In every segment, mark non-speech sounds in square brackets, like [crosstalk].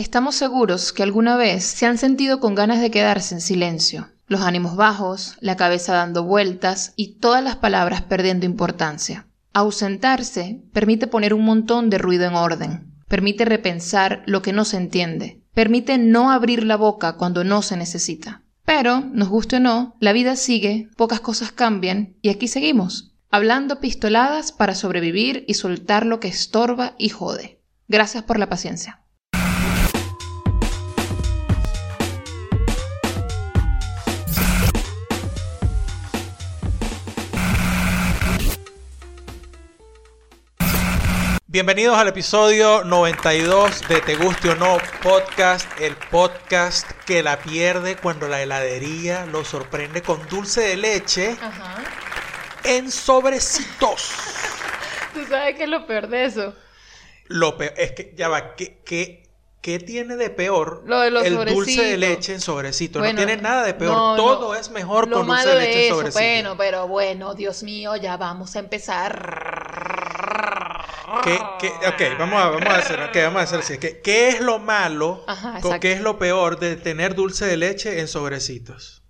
Estamos seguros que alguna vez se han sentido con ganas de quedarse en silencio, los ánimos bajos, la cabeza dando vueltas y todas las palabras perdiendo importancia. Ausentarse permite poner un montón de ruido en orden, permite repensar lo que no se entiende, permite no abrir la boca cuando no se necesita. Pero, nos guste o no, la vida sigue, pocas cosas cambian y aquí seguimos, hablando pistoladas para sobrevivir y soltar lo que estorba y jode. Gracias por la paciencia. Bienvenidos al episodio 92 de Te Guste o No Podcast, el podcast que la pierde cuando la heladería lo sorprende con dulce de leche en sobrecitos. [laughs] ¿Tú sabes qué es lo peor de eso? Lo peor, es que ya va, ¿qué, qué, qué tiene de peor Lo de los el dulce de sobrecitos. leche en sobrecito? Bueno, no tiene nada de peor, no, no. todo es mejor Lo con dulce de leche en sobrecito. bueno, pero bueno, Dios mío, ya vamos a empezar. ¿Qué, qué- ok, vamos a, vamos a hacer, ok, vamos a hacer así. ¿Qué, qué es lo malo Ajá, o qué es lo peor de tener dulce de leche en sobrecitos?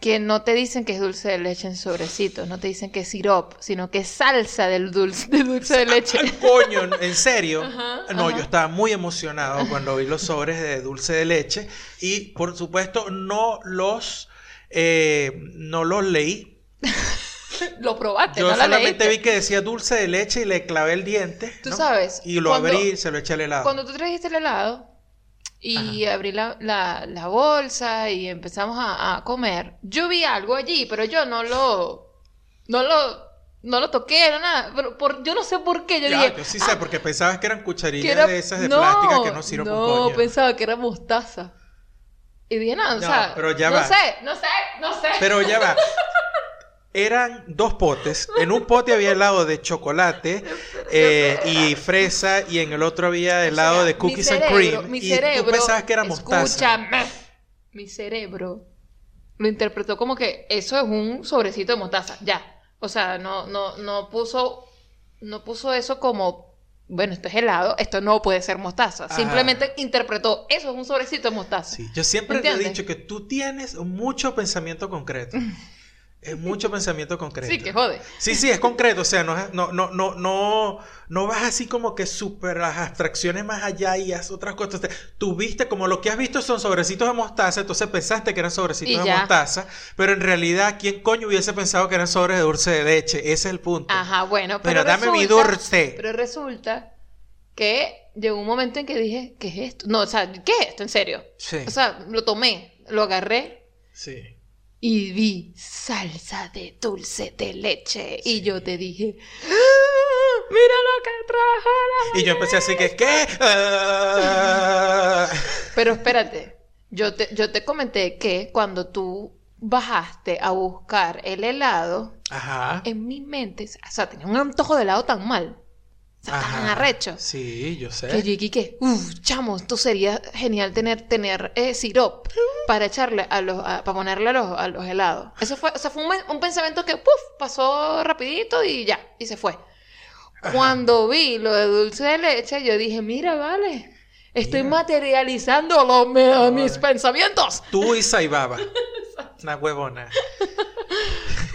Que no te dicen que es dulce de leche en sobrecitos, no te dicen que es sirop, sino que es salsa del dulce, de dulce de leche. ¡Ay, coño! ¿En serio? [laughs] Ajá, no, ajá. yo estaba muy emocionado cuando vi los sobres de dulce de leche y, por supuesto, no los, eh, no los leí. [laughs] [laughs] Lo probaste, Yo no la solamente leíste. vi que decía dulce de leche y le clavé el diente. Tú ¿no? sabes, Y lo cuando- abrí y se lo eché al helado. Cuando tú trajiste el helado y abrí la, la- la bolsa y empezamos a, a comer, yo vi algo allí, pero yo no lo, no lo, no lo toqué, no nada. Pero por, yo no sé por qué. Yo Ya, dije, yo sí "Ah, sé, porque pensabas que eran que cucharillas era- de esas de no, plástica que no sirven no, pensaba que era mostaza. Y dije, no, o No, sea, pero ya no va. sé, no sé, no sé. Pero ya va. [laughs] Eran dos potes. En un pote había helado de chocolate [laughs] eh, y fresa y en el otro había helado O sea, de cookies and cream. Mi y cerebro, tú pensabas que era mostaza. Escúchame. Mi cerebro lo interpretó como que eso es un sobrecito de mostaza. Ya. O sea, no, no, no puso, no puso eso como, bueno, esto es helado, esto no puede ser mostaza. Ajá. Simplemente interpretó, eso es un sobrecito de mostaza. Sí, yo siempre te he dicho que tú tienes mucho pensamiento concreto. [laughs] Es mucho pensamiento concreto. Sí, que jode. Sí, sí, es concreto, o sea, no, no, no, no, no, no vas así como que super las abstracciones más allá y haz otras cosas. Te- Tú viste, como lo que has visto son sobrecitos de mostaza, entonces pensaste que eran sobrecitos de mostaza, pero en realidad, ¿quién coño hubiese pensado que eran sobres de dulce de leche? Ese es el punto. Ajá, bueno, pero Mira, dame mi dulce. Pero resulta que llegó un momento en que dije, ¿qué es esto? No, o sea, ¿qué es esto? En serio. Sí, O sea, lo tomé, lo agarré sí. Y vi salsa de dulce de leche. Y yo te dije, "¡Ah! mira lo que trajo la... Y yo empecé así que, ¿qué? Ah. [laughs] Pero espérate, yo te, yo te comenté que cuando tú bajaste a buscar el helado, Ajá. en mi mente, o sea, tenía un antojo de helado tan mal, sea, tan Ajá. arrecho. Sí, yo sé. Que yo dije que, uff, chamo, esto sería genial tener, tener eh, sirop para echarle a los, a- para ponerle a los, a los helados. Eso fue, o sea, fue un, un pensamiento que, puff, pasó rapidito y ya, y se fue. Cuando vi lo de dulce de leche, yo dije, mira, vale, estoy Mira. materializando lo- me- mis pensamientos. Tú y Saibaba. [laughs] Una huevona.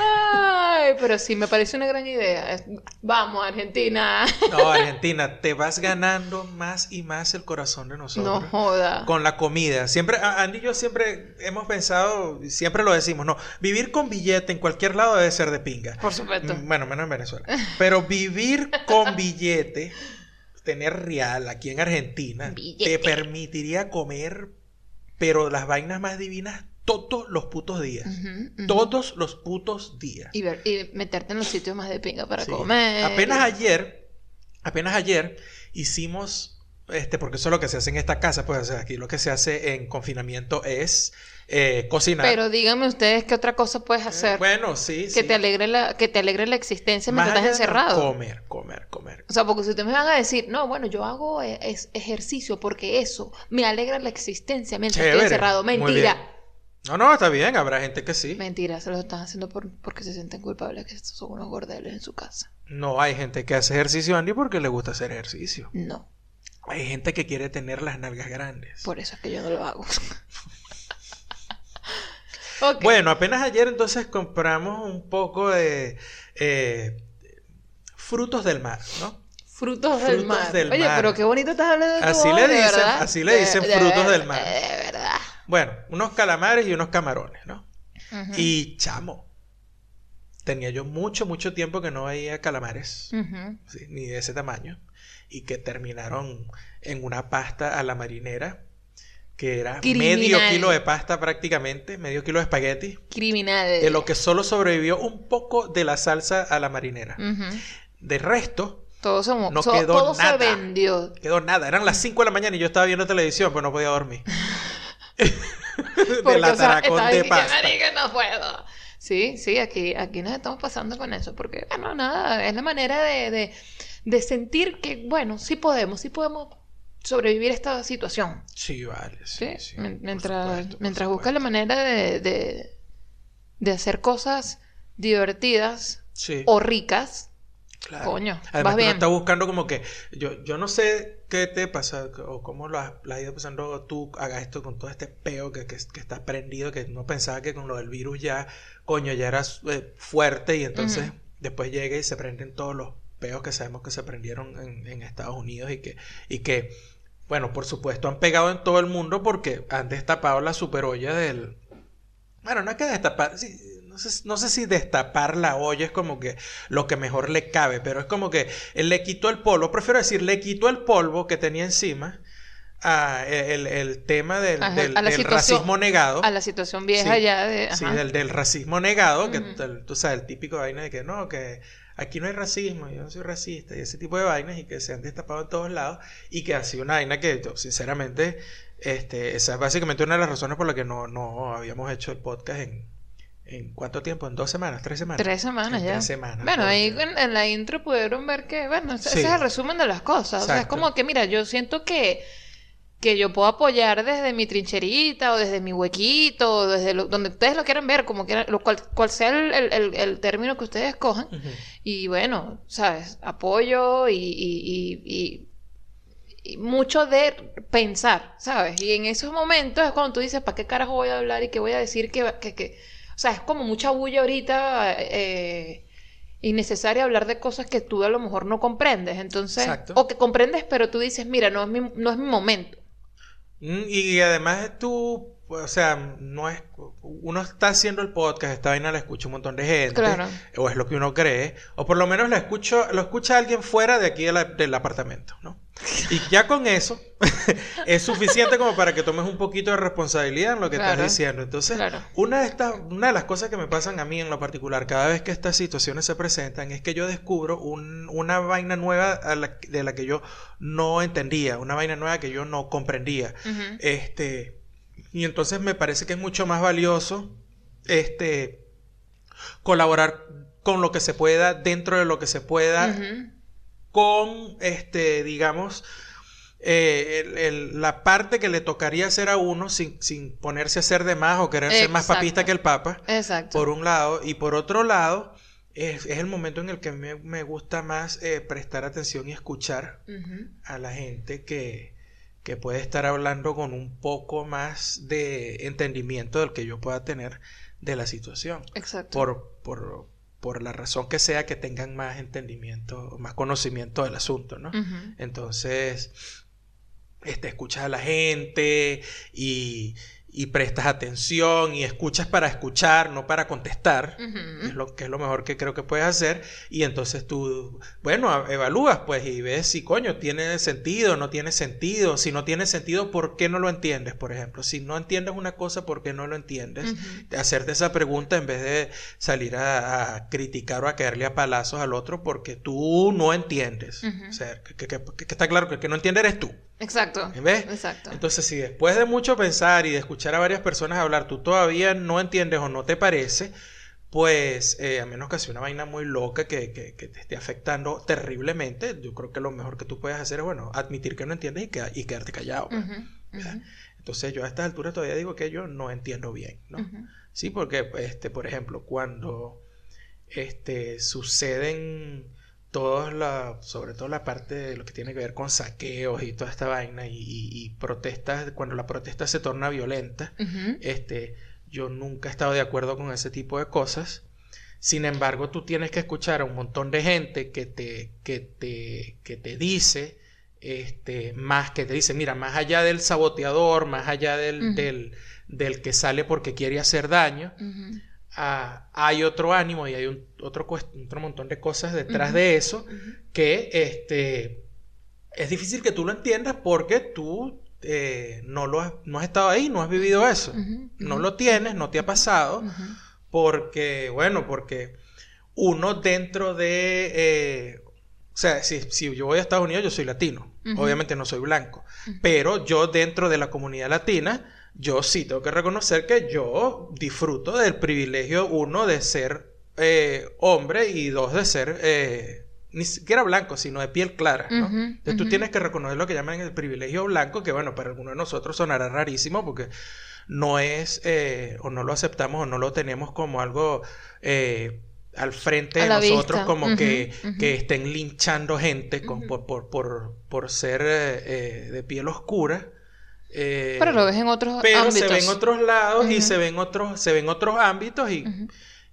Ay, pero sí, me parece una gran idea. Vamos, Argentina. No, Argentina, te vas ganando más y más el corazón de nosotros. No joda. Con la comida. Siempre, Andy y yo siempre hemos pensado, siempre lo decimos, no, vivir con billete en cualquier lado debe ser de pinga. Por supuesto. Mm, Bueno, menos en Venezuela. Pero vivir con billete, tener real aquí en Argentina, Billete. te permitiría comer, pero las vainas más divinas todos los putos días. Todos los putos días. Y, ver- y meterte en los sitios más de pinga para Sí. comer. Apenas ayer, apenas ayer hicimos, este, porque eso es lo que se hace en esta casa, pues o sea, aquí lo que se hace en confinamiento es eh, cocinar. Pero díganme ustedes qué otra cosa puedes Eh, hacer bueno, sí, que sí. te alegre la, que te alegre la existencia mientras estás encerrado. Comer, comer, comer. O sea, porque si ustedes me van a decir, no, bueno, yo hago eh, es- ejercicio porque eso me alegra la existencia mientras Chévere, estoy encerrado. Mentira. No, no, está bien, habrá gente que sí. Mentira, se lo están haciendo por, porque se sienten culpables que estos son unos gordeles en su casa. No hay gente que hace ejercicio, Andy, porque le gusta hacer ejercicio. No. Hay gente que quiere tener las nalgas grandes. Por eso es que yo no lo hago. [laughs] Bueno, apenas ayer entonces compramos un poco de eh, frutos del mar, ¿no? Frutos, del, mar. Oye, pero qué bonito estás hablando de así le dicen, Así le dicen frutos del mar. De verdad. Bueno, unos calamares y unos camarones, ¿no? Y chamo. Tenía yo mucho, mucho tiempo que no veía calamares, ni de ese tamaño, y que terminaron en una pasta a la marinera, que era medio kilo de pasta prácticamente, medio kilo de espagueti. Criminal. De lo que solo sobrevivió un poco de la salsa a la marinera. De resto, todo, no quedó nada. se vendió. Quedó nada. Eran las 5 de la mañana y yo estaba viendo televisión, pero no podía dormir. [laughs] [laughs] de la taracón de pasta. no puedo. Sí, sí, aquí, aquí nos estamos pasando con eso, porque, bueno, nada, es la manera de, de, sentir que, bueno, sí podemos, sí podemos sobrevivir a esta situación. Sí, vale. Sí, mientras mientras buscas la manera de, de, de hacer cosas divertidas o ricas, Claro. Coño, Además, vas está buscando como que. Yo, yo no sé qué te pasa o cómo lo has, ido pasando tú hagas esto con todo este peo que, que, que estás prendido, que no pensaba que con lo del virus ya, coño, ya eras eh, fuerte y entonces después llega y se prenden todos los peos que sabemos que se prendieron en, en Estados Unidos y que, y que, bueno, por supuesto han pegado en todo el mundo porque han destapado la superolla del. Bueno, no es que destapar. Sí, no sé, si destapar la olla es como que lo que mejor le cabe, pero es como que él le quitó el polvo, prefiero decir, le quitó el polvo que tenía encima a el, tema del, racismo negado. A la situación vieja ya de... Sí, del, racismo negado, que tú sabes, el típico vaina de que no, que aquí no hay racismo, yo no soy racista, y ese tipo de vainas, y que se han destapado en todos lados, y que ha sido una vaina que yo, sinceramente, este, esa es básicamente una de las razones por las que no, no habíamos hecho el podcast en, ¿En cuánto tiempo? ¿En dos semanas? ¿Tres semanas? Tres semanas ya. Tres semanas. Bueno, ahí en, la intro pudieron ver que, bueno, ese es el resumen de las cosas. O sea, es como que, mira, yo siento que, que yo puedo apoyar desde mi trincherita o desde mi huequito, o desde donde ustedes lo quieran ver, como quieran, lo cual, cual sea el, el, término que ustedes escojan. Y bueno, ¿sabes? Apoyo y, y, y, y, mucho de pensar, ¿sabes? Y en esos momentos es cuando tú dices, ¿para qué carajo voy a hablar y qué voy a decir que, que, que o sea, es como mucha bulla ahorita eh, innecesaria hablar de cosas que tú a lo mejor no comprendes. Entonces, o que comprendes, pero tú dices, mira, no es mi, no es mi momento. Mm, y además tú, o sea, no es uno está haciendo el podcast, esta vaina la escucha un montón de gente, o es lo que uno cree, o por lo menos la escucho, lo escucha alguien fuera de aquí del apartamento, ¿no? Y ya con eso [laughs] es suficiente como para que tomes un poquito de responsabilidad en lo que estás diciendo. Entonces, una, de estas, una de las cosas que me pasan a mí en lo particular, cada vez que estas situaciones se presentan, es que yo descubro una vaina nueva de la que yo no entendía, una vaina nueva que yo no comprendía. Este y entonces me parece que es mucho más valioso este, colaborar con lo que se pueda, dentro de lo que se pueda, con, este, digamos, eh, la parte que le tocaría hacer a uno sin, ponerse a hacer de más o querer ser más papista que el Papa. Exacto. Por un lado. Y por otro lado, es, el momento en el que me, me gusta más eh, prestar atención y escuchar a la gente que, que puede estar hablando con un poco más de entendimiento del que yo pueda tener de la situación. Exacto. Por, por, por la razón que sea que tengan más entendimiento, más conocimiento del asunto, ¿no? Entonces, este, escuchas a la gente y, y prestas atención y escuchas para escuchar, no para contestar, es lo que es lo mejor que creo que puedes hacer, y entonces tú, bueno, evalúas pues y ves si coño tiene sentido, no tiene sentido, si no tiene sentido, ¿por qué no lo entiendes? Por ejemplo, si no entiendes una cosa, ¿por qué no lo entiendes? Hacerte esa pregunta en vez de salir a, criticar o a caerle a palazos al otro porque tú no entiendes. O sea, que, está claro que el que no entiende eres tú. Exacto. ¿Ves? Exacto. Entonces, si después de mucho pensar y de escuchar a varias personas hablar, tú todavía no entiendes o no te parece, pues eh, a menos que sea una vaina muy loca que, que, te esté afectando terriblemente, yo creo que lo mejor que tú puedes hacer es, bueno, admitir que no entiendes y, y quedarte callado. Pues, Entonces yo a estas alturas todavía digo que yo no entiendo bien, ¿no? Sí, porque, este, por ejemplo, cuando este, suceden todos la, sobre todo la parte de lo que tiene que ver con saqueos y toda esta vaina y, protestas, cuando la protesta se torna violenta, este, yo nunca he estado de acuerdo con ese tipo de cosas. Sin embargo, tú tienes que escuchar a un montón de gente que te, que te, que te dice, este, más que te dice, mira, más allá del saboteador, más allá del, del, del, que sale porque quiere hacer daño, hay otro ánimo y hay un, otro, otro montón de cosas detrás de eso que este, es difícil que tú lo entiendas porque tú eh, no, lo has, no has estado ahí, no has vivido eso, no lo tienes, no te ha pasado, porque, bueno, porque uno dentro de... Eh, o sea, si, si, yo voy a Estados Unidos, yo soy latino, obviamente no soy blanco, pero yo dentro de la comunidad latina, yo sí tengo que reconocer que yo disfruto del privilegio, uno, de ser eh, hombre y dos, de ser eh, ni siquiera blanco, sino de piel clara. ¿no? Entonces tú tienes que reconocer lo que llaman el privilegio blanco, que bueno, para algunos de nosotros sonará rarísimo porque no es, eh, o no lo aceptamos o no lo tenemos como algo al frente de nosotros, como que, que, estén linchando gente por, por, por, por, ser de piel oscura. Eh, pero lo ves en otros pero se ven otros lados y se ven otros, se ven otros ámbitos y,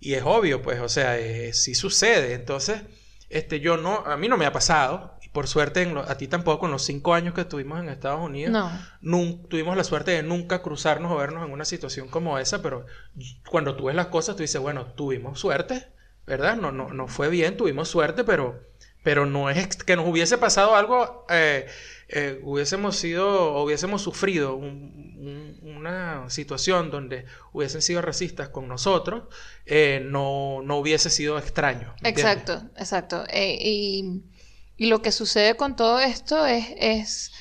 y es obvio, pues, o sea, eh, sí sucede. Entonces, este, yo no, a mí no me ha pasado, y por suerte a ti tampoco, en los cinco años que estuvimos en Estados Unidos, no. tuvimos la suerte de nunca cruzarnos o vernos en una situación como esa, pero cuando tú ves las cosas, tú dices, bueno, tuvimos suerte, ¿verdad? No, no, no fue bien, tuvimos suerte, pero, pero no es que nos hubiese pasado algo... Eh, eh, hubiésemos sido, hubiésemos sufrido una situación donde hubiesen sido racistas con nosotros, eh, no, no, hubiese sido extraño. Exacto, exacto. Eh, y, y, lo que sucede con todo esto es, es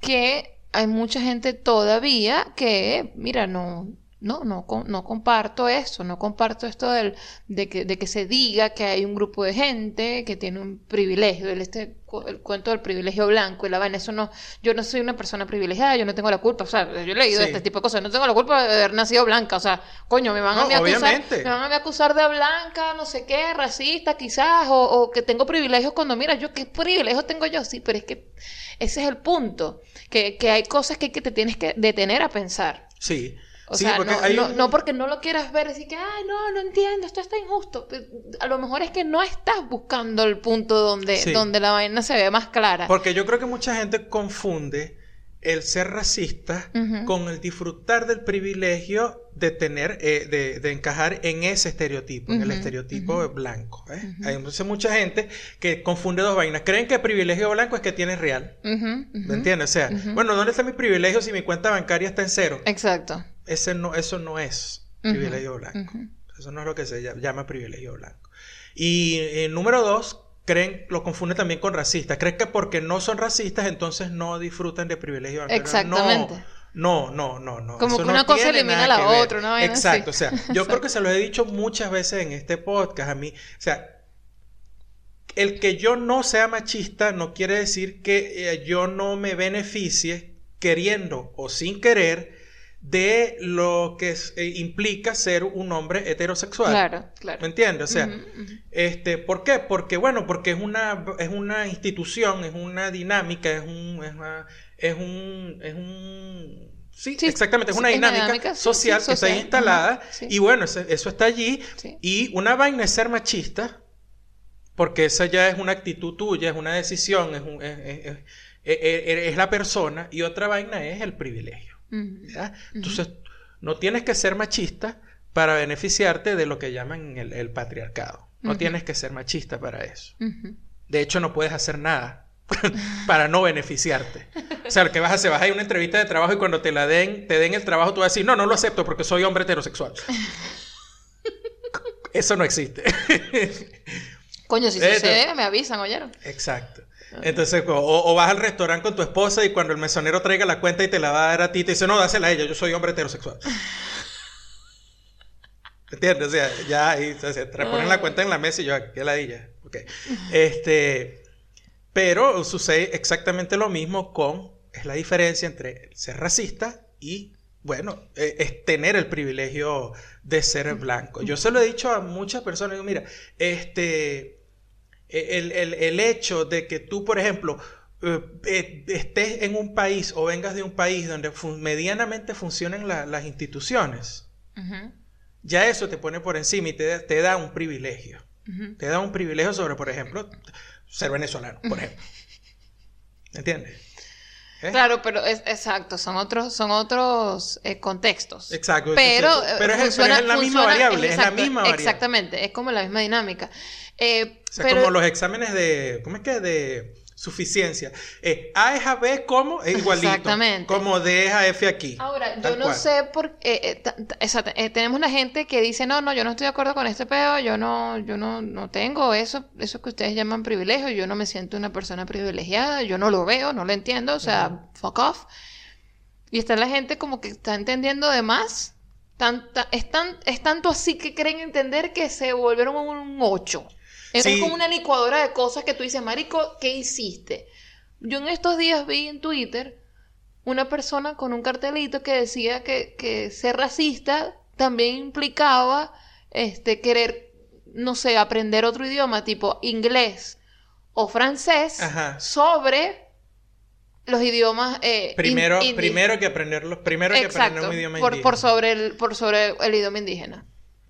que hay mucha gente todavía que, mira, no, no, no, no comparto eso, no comparto esto del, de, que, de que se diga que hay un grupo de gente que tiene un privilegio, el, este, el cuento del privilegio blanco y la vaina, eso no, yo no soy una persona privilegiada, yo no tengo la culpa, o sea, yo he leído este tipo de cosas, no tengo la culpa de haber nacido blanca, o sea, coño, me van, a, acusar, me van a acusar de blanca, no sé qué, racista quizás, o, o que tengo privilegios cuando, mira, yo qué privilegios tengo yo, sí, pero es que ese es el punto, que, que hay cosas que, que te tienes que detener a pensar. Sí. O sea, no, porque no lo quieras ver, decir que, ay, no, no entiendo, esto está injusto. A lo mejor es que no estás buscando el punto donde, donde la vaina se ve más clara. Porque yo creo que mucha gente confunde el ser racista con el disfrutar del privilegio de tener, eh, de, de, encajar en ese estereotipo, en el estereotipo blanco. ¿eh? Hay entonces mucha gente que confunde dos vainas. Creen que el privilegio blanco es que tienes real. ¿Me entiendes? O sea, bueno, ¿dónde está mi privilegio si mi cuenta bancaria está en cero? Exacto. Ese no, eso no es privilegio blanco. Eso no es lo que se llama, privilegio blanco. Y eh, número dos, creen, lo confunde también con racistas. Creen que porque no son racistas, entonces no disfrutan de privilegio blanco. Exactamente. No, no, no, no. Como que una cosa elimina a la otra, ¿no? Exacto, o sea, [laughs] yo creo que se lo he dicho muchas veces en este podcast a mí, o sea, el que yo no sea machista no quiere decir que eh, yo no me beneficie queriendo o sin querer de lo que eh, implica ser un hombre heterosexual. Claro, claro. ¿Me entiendes? O sea, este, ¿por qué? Porque, bueno, porque es una, es una institución, es una dinámica, es un, es, un, es un, sí, exactamente, es una dinámica, social que está instalada y bueno, eso, está allí y una vaina es ser machista, porque esa ya es una actitud tuya, es una decisión, es, un, es, es la persona y otra vaina es el privilegio. Entonces, no tienes que ser machista para beneficiarte de lo que llaman el, patriarcado. No tienes que ser machista para eso. De hecho, no puedes hacer nada [laughs] [laughs] para no beneficiarte. O sea, lo que vas a hacer, vas a ir a una entrevista de trabajo y cuando te la den, te den el trabajo, tú vas a decir, no, no lo acepto porque soy hombre heterosexual. [laughs] Eso no existe. Coño, si sucede, me avisan, ¿oyeron? Exacto. Entonces, o, vas al restaurante con tu esposa y cuando el mesonero traiga la cuenta y te la va a dar a ti, te dice, no, dásela a ella, yo soy hombre heterosexual. [laughs] ¿Entiendes? O sea, ya ahí te ponen la cuenta en la mesa y yo, qué ladilla. Ok. Este, pero sucede exactamente lo mismo con, es la diferencia entre ser racista y, bueno, e, es tener el privilegio de ser blanco. Yo se lo he dicho a muchas personas, digo, mira, este el, el, el hecho de que tú, por ejemplo, eh, eh, estés en un país o vengas de un país donde medianamente funcionen las instituciones, ya eso te pone por encima y te, te da un privilegio. Te da un privilegio sobre, por ejemplo, ser venezolano, por ejemplo. [laughs] ¿Entiendes? ¿Eh? Claro, pero es exacto, son otros, son otros contextos. Exacto. Pero, pero, es, la misma variable, es la misma variable. Exactamente, es como la misma dinámica. O sea, como los exámenes de, ¿cómo es que? De suficiencia. Eh, a es a B como es [laughs] igualito. Exactamente. Como D es a F aquí. Ahora, yo no sé por qué. Eh, eh, tenemos una gente que dice, no, no, yo no estoy de acuerdo con este pedo, yo no, yo no, no tengo eso, eso que ustedes llaman privilegio, yo no me siento una persona privilegiada, yo no lo veo, no lo entiendo, o sea, fuck off. Y está la gente como que está entendiendo de más. Tanta, es, es tanto así que creen entender que se volvieron un 8. Es como una licuadora de cosas que tú dices, Marico, ¿qué hiciste? Yo en estos días vi en Twitter una persona con un cartelito que decía que, ser racista también implicaba este, querer, no sé, aprender otro idioma, tipo inglés o francés, sobre los idiomas eh, primero primero que aprenderlos primero que aprender un idioma por, por sobre el por sobre el idioma indígena.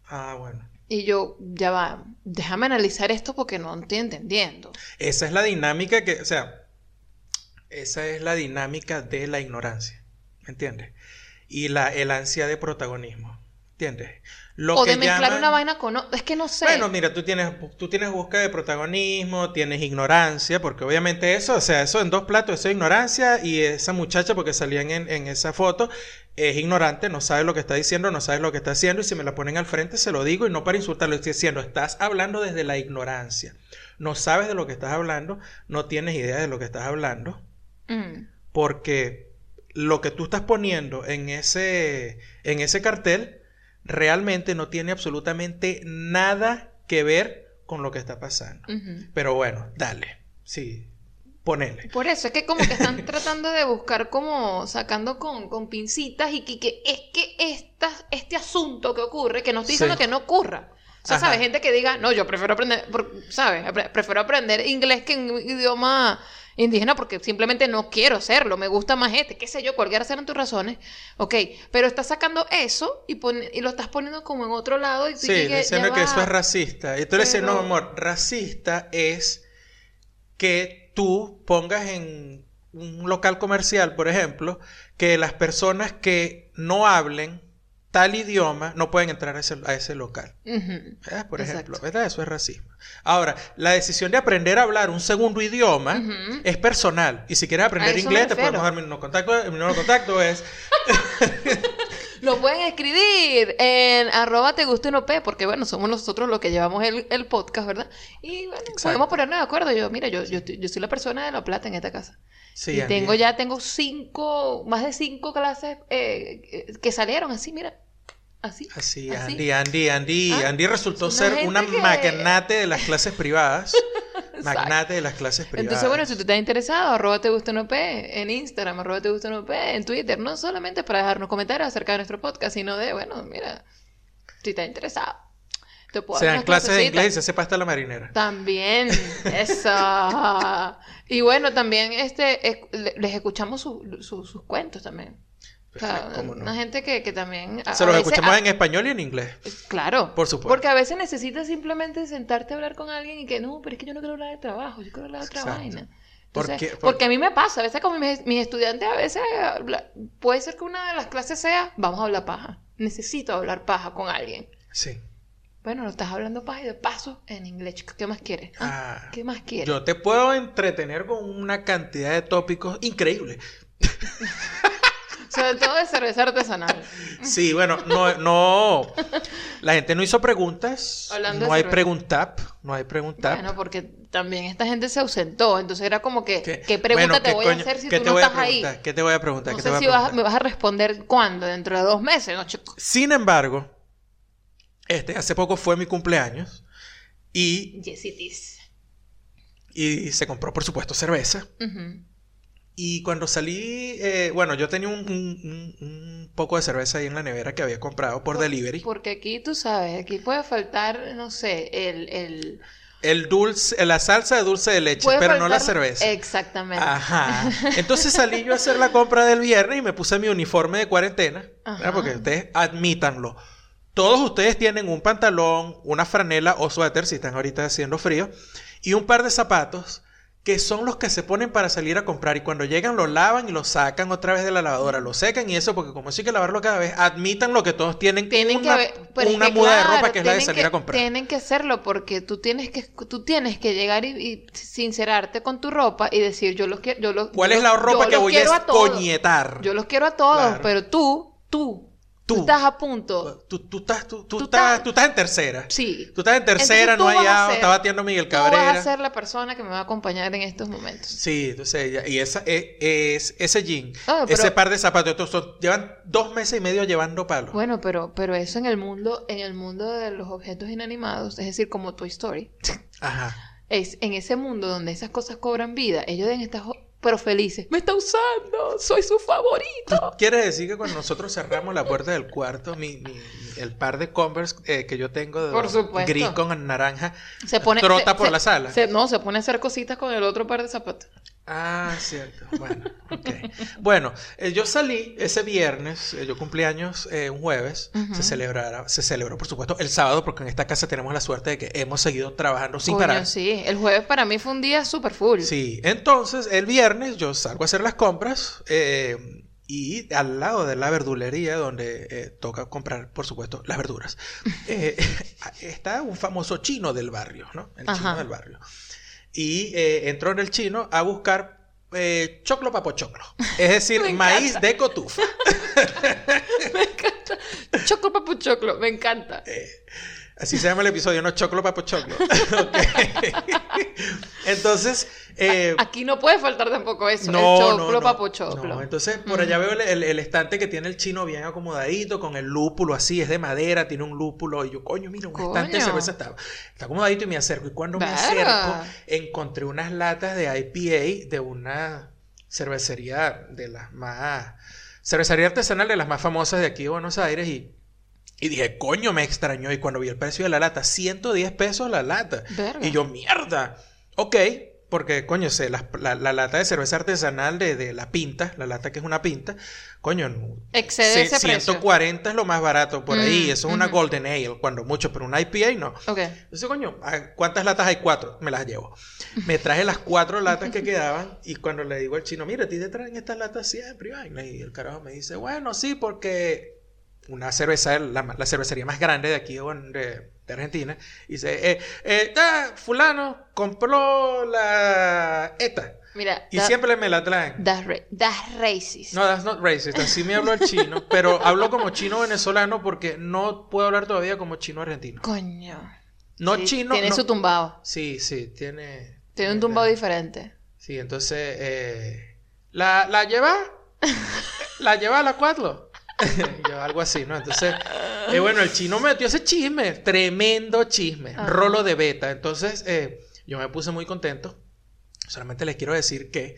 Ah bueno. Y yo, ya va, déjame analizar esto porque no estoy entendiendo. Esa es la dinámica que, o sea, esa es la dinámica de la ignorancia, ¿me entiendes? Y la, el ansia de protagonismo, ¿entiendes? o de mezclar una vaina con... Es que no sé. Bueno, mira, tú tienes, tú tienes búsqueda de protagonismo, tienes ignorancia, porque obviamente eso, o sea, eso en dos platos, eso es ignorancia, y esa muchacha, porque salían en, en esa foto, es ignorante, no sabe lo que está diciendo, no sabe lo que está haciendo, y si me la ponen al frente se lo digo, y no para insultarlo, estoy diciendo, estás hablando desde la ignorancia. No sabes de lo que estás hablando, no tienes idea de lo que estás hablando, mm. porque lo que tú estás poniendo en ese, en ese cartel realmente no tiene absolutamente nada que ver con lo que está pasando. Pero bueno, dale, sí, ponele. Por eso es que como que están tratando de buscar como sacando con, con pincitas y que, es que esta, este asunto que ocurre, que no estoy diciendo que no ocurra. O sea, ¿sabes? Gente que diga, no, yo prefiero aprender, ¿sabes? Prefiero aprender inglés que un idioma indígena porque simplemente no quiero hacerlo, me gusta más este, qué sé yo, cualquiera serán tus razones, ok, pero estás sacando eso y, y lo estás poniendo como en otro lado y Sí, diciendo que eso es racista. Y tú le dices, no, amor, racista es que tú pongas en un local comercial, por ejemplo, que las personas que no hablen tal idioma no pueden entrar a ese, local. Por ejemplo, ¿verdad? Eso es racismo. Ahora, la decisión de aprender a hablar un segundo idioma es personal. Y si quieres aprender inglés, te podemos dar mi número de contacto. Mi número de contacto es... [laughs] Lo pueden escribir en arroba te guste no p, porque bueno, somos nosotros los que llevamos el, podcast, ¿verdad? Y bueno, podemos ponernos de acuerdo. Yo, mira, yo, yo, yo soy la persona de la plata en esta casa. Sí, y tengo ya, tengo cinco, más de cinco clases eh, que salieron así, mira. Así. Así, Andy, Andy, Andy. Ah, Andy resultó ser una magnate de las clases privadas. [laughs] magnate de las clases privadas. Entonces, bueno, si tú estás interesado, arroba te gusta no p, en Instagram, arroba te gusta no p, en Twitter, no solamente para dejarnos comentarios acerca de nuestro podcast, sino de, bueno, mira, si estás interesado. Te puedo Sean clases de inglés y se sepa hasta la marinera. También, [laughs] eso. y bueno, también este, les escuchamos sus cuentos también una gente que, también... Se los escuchamos en español y en inglés. Claro. Por supuesto. Porque a veces necesitas simplemente sentarte a hablar con alguien y que no, pero es que yo no quiero hablar de trabajo, yo quiero hablar de otra vaina. Porque a mí me pasa, a veces como mis, estudiantes, a veces puede ser que una de las clases sea, vamos a hablar paja. Necesito hablar paja con alguien. Sí. Bueno, lo estás hablando paja y de paso en inglés. ¿Qué más quieres? ¿Ah? Ah, ¿Qué más quieres? Yo te puedo entretener con una cantidad de tópicos increíbles. [laughs] Sobre todo de cerveza artesanal. Sí, bueno, no, no. La gente no hizo preguntas. no hay preguntap. No hay preguntap. Bueno, porque también esta gente se ausentó. Entonces era como que, ¿qué, pregunta te voy a hacer si tú no estás ahí? ¿Qué te voy a preguntar? No sé si vas, me vas a responder cuándo, dentro de dos meses, ¿no, Sin embargo, este hace poco fue mi cumpleaños. Y. Yesitis. Y se compró, por supuesto, cerveza. Y cuando salí, eh, bueno, yo tenía un, poco de cerveza ahí en la nevera que había comprado por, delivery. Porque aquí, tú sabes, aquí puede faltar, no sé, el, el dulce, la salsa de dulce de leche, pero no la cerveza. Exactamente. Ajá. [laughs] Entonces salí yo a hacer la compra del viernes y me puse mi uniforme de cuarentena, porque ustedes admítanlo. Todos ustedes tienen un pantalón, una franela o suéter, si están ahorita haciendo frío, y un par de zapatos que son los que se ponen para salir a comprar y cuando llegan lo lavan y lo sacan otra vez de la lavadora, lo secan y eso porque como sí que lavarlo cada vez, admitan lo que todos tienen, tienen una, que una muda de ropa que es la de salir a comprar. Tienen que hacerlo porque tú tienes que tú tienes que llegar y, sincerarte con tu ropa y decir yo los quiero yo los ¿Cuál es la ropa que voy a coñetar? Yo los quiero a todos, pero tú tú Tú, estás a punto. Tú, tú, estás, tú, tú, estás, tú estás en tercera. Sí. Tú estás en tercera, no hay está batiendo Miguel Cabrera. Tú vas a ser la persona que me va a acompañar en estos momentos. Sí, entonces, y esa, e, es, ese jean, ah, ese par de zapatos, llevan dos meses y medio llevando palos. Bueno, pero, pero eso en el mundo, en el mundo de los objetos inanimados, es decir, como Toy Story. Ajá. Es en ese mundo donde esas cosas cobran vida, ellos deben estar pero felices. Me está usando, soy su favorito. ¿Quieres decir que cuando nosotros cerramos la puerta del cuarto, mi, el par de Converse eh, que yo tengo de gris con naranja se pone, trota por la sala? no, se pone a hacer cositas con el otro par de zapatos. Ah, cierto. Bueno, Bueno, eh, yo salí ese viernes, eh, yo cumplí años eh, un jueves, se celebrará, se celebró por supuesto el sábado porque en esta casa tenemos la suerte de que hemos seguido trabajando sin parar. Sí, el jueves para mí fue un día súper full. Sí, entonces el viernes yo salgo a hacer las compras y al lado de la verdulería donde toca comprar por supuesto las verduras [laughs] [laughs] está un famoso chino del barrio, ¿no? El chino del barrio y eh, entró en el chino a buscar eh, choclo papochoclo. Es decir, [laughs] maíz de cotufa. me encanta. Choclo papochoclo, me encanta. Así se llama el episodio, no choclo papo choclo. [laughs] Entonces. Eh, Aquí no puede faltar tampoco eso. No, el choclo papo choclo. Entonces, por allá veo el, estante que tiene el chino bien acomodadito, con el lúpulo así, es de madera, tiene un lúpulo. Y yo, coño, mira, un estante de cerveza está, está acomodadito y me acerco. Y cuando me acerco, encontré unas latas de IPA de una cervecería de las más. Cervecería artesanal de las más famosas de aquí de Buenos Aires y y dije, coño, me extrañó. Y cuando vi el precio de la lata, 110 pesos la lata. Y yo, mierda. Ok, porque, coño, sé, la, la, lata de cerveza artesanal de, de, la pinta, la lata que es una pinta, coño, excede ese 140 es lo más barato por ahí. Mm, Eso es una Golden Ale, cuando mucho, pero una IPA no. Ok. Entonces, coño, ¿cuántas latas hay? Cuatro. Me las llevo. Me traje las cuatro latas que quedaban y cuando le digo al chino, mira, a ti te traen estas latas siempre. Y el carajo me dice, bueno, sí, porque una cerveza, la, cervecería más grande de aquí de, Argentina, y dice, eh, eh fulano compró la ETA. Mira, y siempre me la traen. That's, racist. No, that's not racist. Así me hablo el chino, pero hablo como chino venezolano porque no puedo hablar todavía como chino argentino. Coño. No chino. Tiene su tumbado. Sí, sí, tiene. Tiene un tumbado diferente. Sí, entonces, eh, ¿la, la lleva? [laughs] ¿La lleva a la cuatro? [laughs] yo, algo así, ¿no? Entonces, eh, bueno, el chino me metió ese chisme, tremendo chisme, rolo de beta. Entonces, eh, yo me puse muy contento. Solamente les quiero decir que.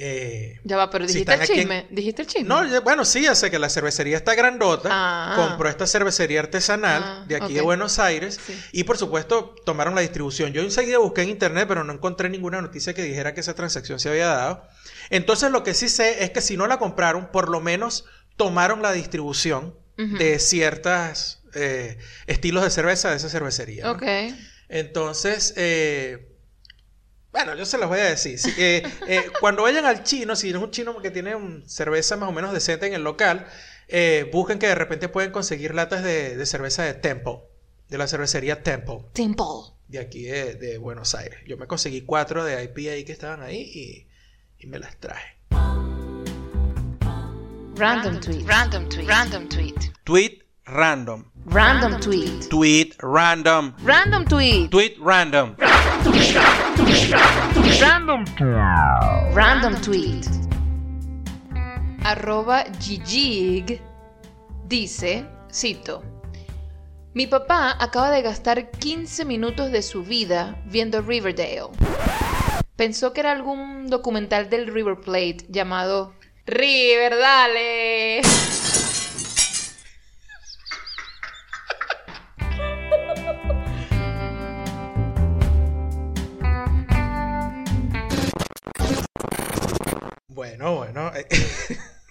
Eh, ya va, pero dijiste el chisme. ¿Dijiste el chisme? No, bueno, sí, ya sé que la cervecería está grandota. Ah. compró esta cervecería artesanal ah, de aquí de Buenos Aires. Y por supuesto, tomaron la distribución. Yo enseguida busqué en internet, pero no encontré ninguna noticia que dijera que esa transacción se había dado. Entonces, lo que sí sé es que si no la compraron, por lo menos tomaron la distribución de ciertos eh, estilos de cerveza de esa cervecería. Ok. Entonces, eh, bueno, yo se los voy a decir. Eh, cuando vayan al chino, si es un chino que tiene un cerveza más o menos decente en el local, busquen que de repente pueden conseguir latas de, cerveza de Temple, de la cervecería Temple. Temple. De aquí de, Buenos Aires. Yo me conseguí cuatro de IPA que estaban ahí y, y me las traje. Random tweet. Random tweet. Random tweet. Tweet random. Random tweet. Tweet random. Random tweet. Tweet random. Random. Random tweet. Arroba Gigig dice, cito, mi papá acaba de gastar 15 minutos de su vida viendo Riverdale. Pensó que era algún documental del River Plate llamado River, dale. Bueno, bueno. Eh,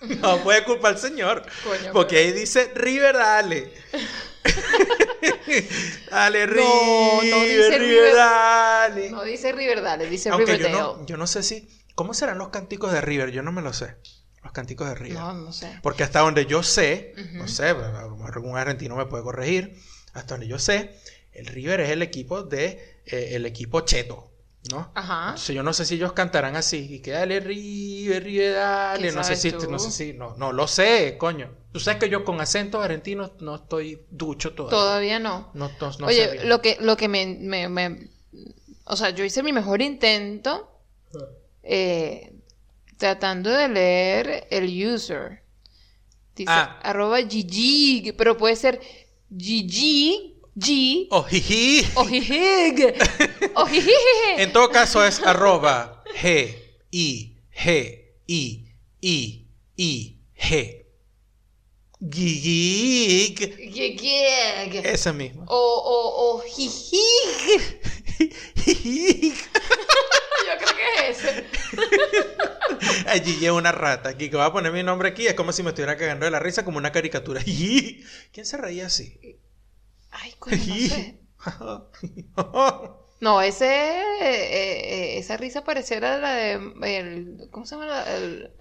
[laughs] no puede culpar al señor. Porque ahí dice River, dale. [laughs] River, no, dice River, River, dale. No dice River, dale, dice Aunque yo no, yo no sé si. ¿Cómo serán los cánticos de River? Yo no me lo sé. Los cánticos de River. No, no sé. Porque hasta donde yo sé, no sé, algún argentino me puede corregir. Hasta donde yo sé, el River es el equipo de eh, el equipo cheto. ¿no? Ajá. Entonces yo no sé si ellos cantarán así y que dale River, River, dale, no sé si, no sé si, no, no lo sé, coño. Tú sabes que yo con acentos argentinos no estoy ducho todavía. Todavía no. No, Oye, lo que, lo que me, me, o sea, yo hice mi mejor intento eh, tratando de leer el user. Dice ah. arroba GG, pero puede ser GG G. Ojiji. Ojijig. [laughs] En todo caso es arroba G, I, G, I, I, I, G. Gigig. Gigig. Ese mismo. O, o, o, jijig. [laughs] [laughs] Yo creo que es ese. [laughs] Allí lleva una rata. Aquí que voy a poner mi nombre aquí es como si me estuviera cagando de la risa como una caricatura. [laughs] ¿Quién se reía así? Ay, coño, no [laughs] sé. No, ese, eh, eh, esa risa pareciera la de, el, ¿cómo se llama? El,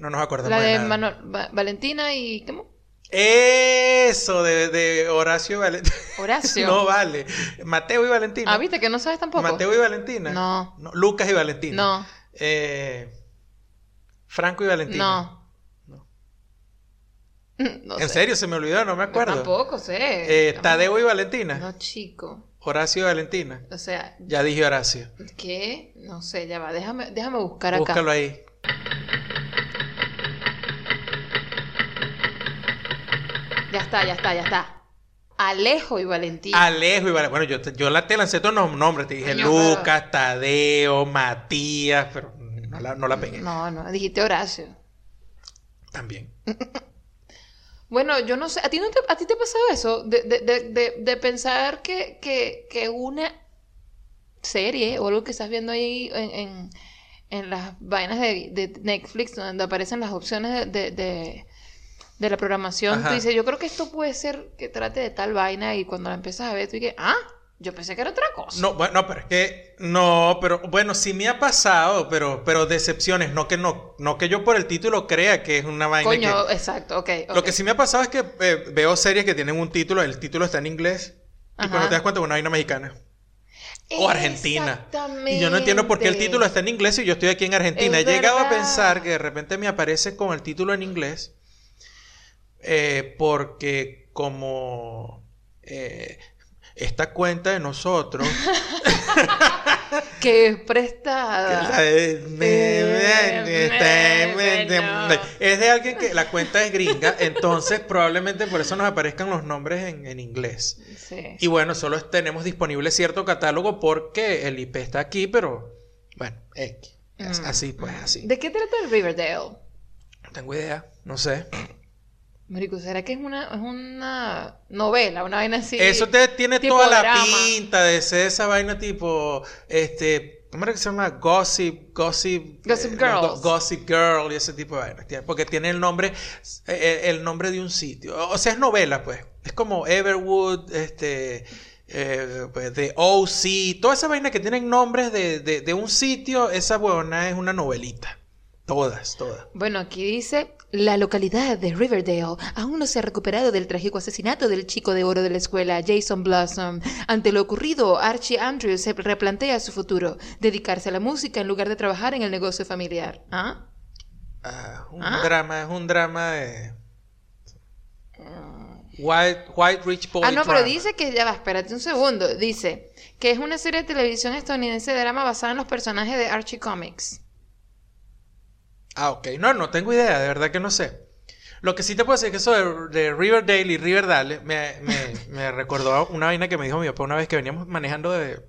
no nos acordamos La de, de Valentina y, ¿cómo? Eso, de, de Horacio y Valentina. [laughs] Horacio. no vale. Mateo y Valentina. Ah, viste que no sabes tampoco. Mateo y Valentina. No. Lucas y Valentina. No. Eh, Franco y Valentina. No. [laughs] ¿En serio? Se me olvidó, no me acuerdo. tampoco sé. Eh, Tadeo y Valentina. No, chico. Horacio y Valentina. O sea. Ya dije Horacio. ¿Qué? No sé, ya va. Déjame, déjame buscar acá. Búscalo ahí. Ya está, ya está, ya está. Alejo y Valentina. Alejo y Valentina. Bueno, yo, yo la, te lancé todos los nombres. Te dije Lucas, Tadeo, Matías, pero no la, no la pegué. No, no, dijiste Horacio. También. [laughs] Bueno, yo no sé, ¿a ti, no te, a ti te ha pasado eso? De, de, de, de pensar que, que, que, una serie o algo que estás viendo ahí en, en, en las vainas de, Netflix, donde aparecen las opciones de, la programación, tú dices, yo creo que esto puede ser que trate de tal vaina y cuando la empiezas a ver, tú dices, ah, yo pensé que era otra cosa. No, bueno, pero es que no, pero bueno, sí me ha pasado, pero pero decepciones, no que no no que yo por el título crea que es una vaina Coño, exacto, ok. Lo que sí me ha pasado es que eh, veo series que tienen un título, el título está en inglés y cuando te das cuenta es una vaina mexicana. O argentina. Y yo no entiendo por qué el título está en inglés y yo estoy aquí en Argentina. He llegado a pensar que de repente me aparece con el título en inglés eh, porque como eh, esta cuenta de nosotros. [laughs] que es prestada. es de alguien que la cuenta es gringa, entonces probablemente por eso nos aparezcan los nombres en, inglés. Y bueno, solo tenemos disponible cierto catálogo porque el IP está aquí, pero bueno, mm. así pues, así. ¿De qué trata el Riverdale? No tengo idea, no sé. Marico, ¿será que es una, es una novela, una vaina así? Eso te, tiene toda la pinta de ser esa vaina tipo, este, ¿cómo era que se llama? Gossip, Gossip... Gossip eh, Gossip Girl y ese tipo de vaina. Porque tiene el nombre, eh, eh, el nombre de un sitio. O sea, es novela, pues. Es como Everwood, este... pues de OC, toda esa vaina que tienen nombres de, de, de un sitio, esa buena es una novelita. Todas, todas. Bueno, aquí dice, la localidad de Riverdale aún no se ha recuperado del trágico asesinato del chico de oro de la escuela, Jason Blossom. Ante lo ocurrido, Archie Andrews se replantea su futuro, dedicarse a la música en lugar de trabajar en el negocio familiar. ¿Ah? ah un ¿Ah? drama, es un drama de... White, White Rich Boy Ah, no, pero dice que, ya va, espérate un segundo, dice que es una serie de televisión estadounidense de drama basada en los personajes de Archie Comics. Ah, ok. No, no tengo idea, de verdad que no sé. Lo que sí te puedo decir es que eso de, Riverdale y Riverdale me, me, [laughs] recordó una vaina que me dijo mi papá una vez que veníamos manejando de,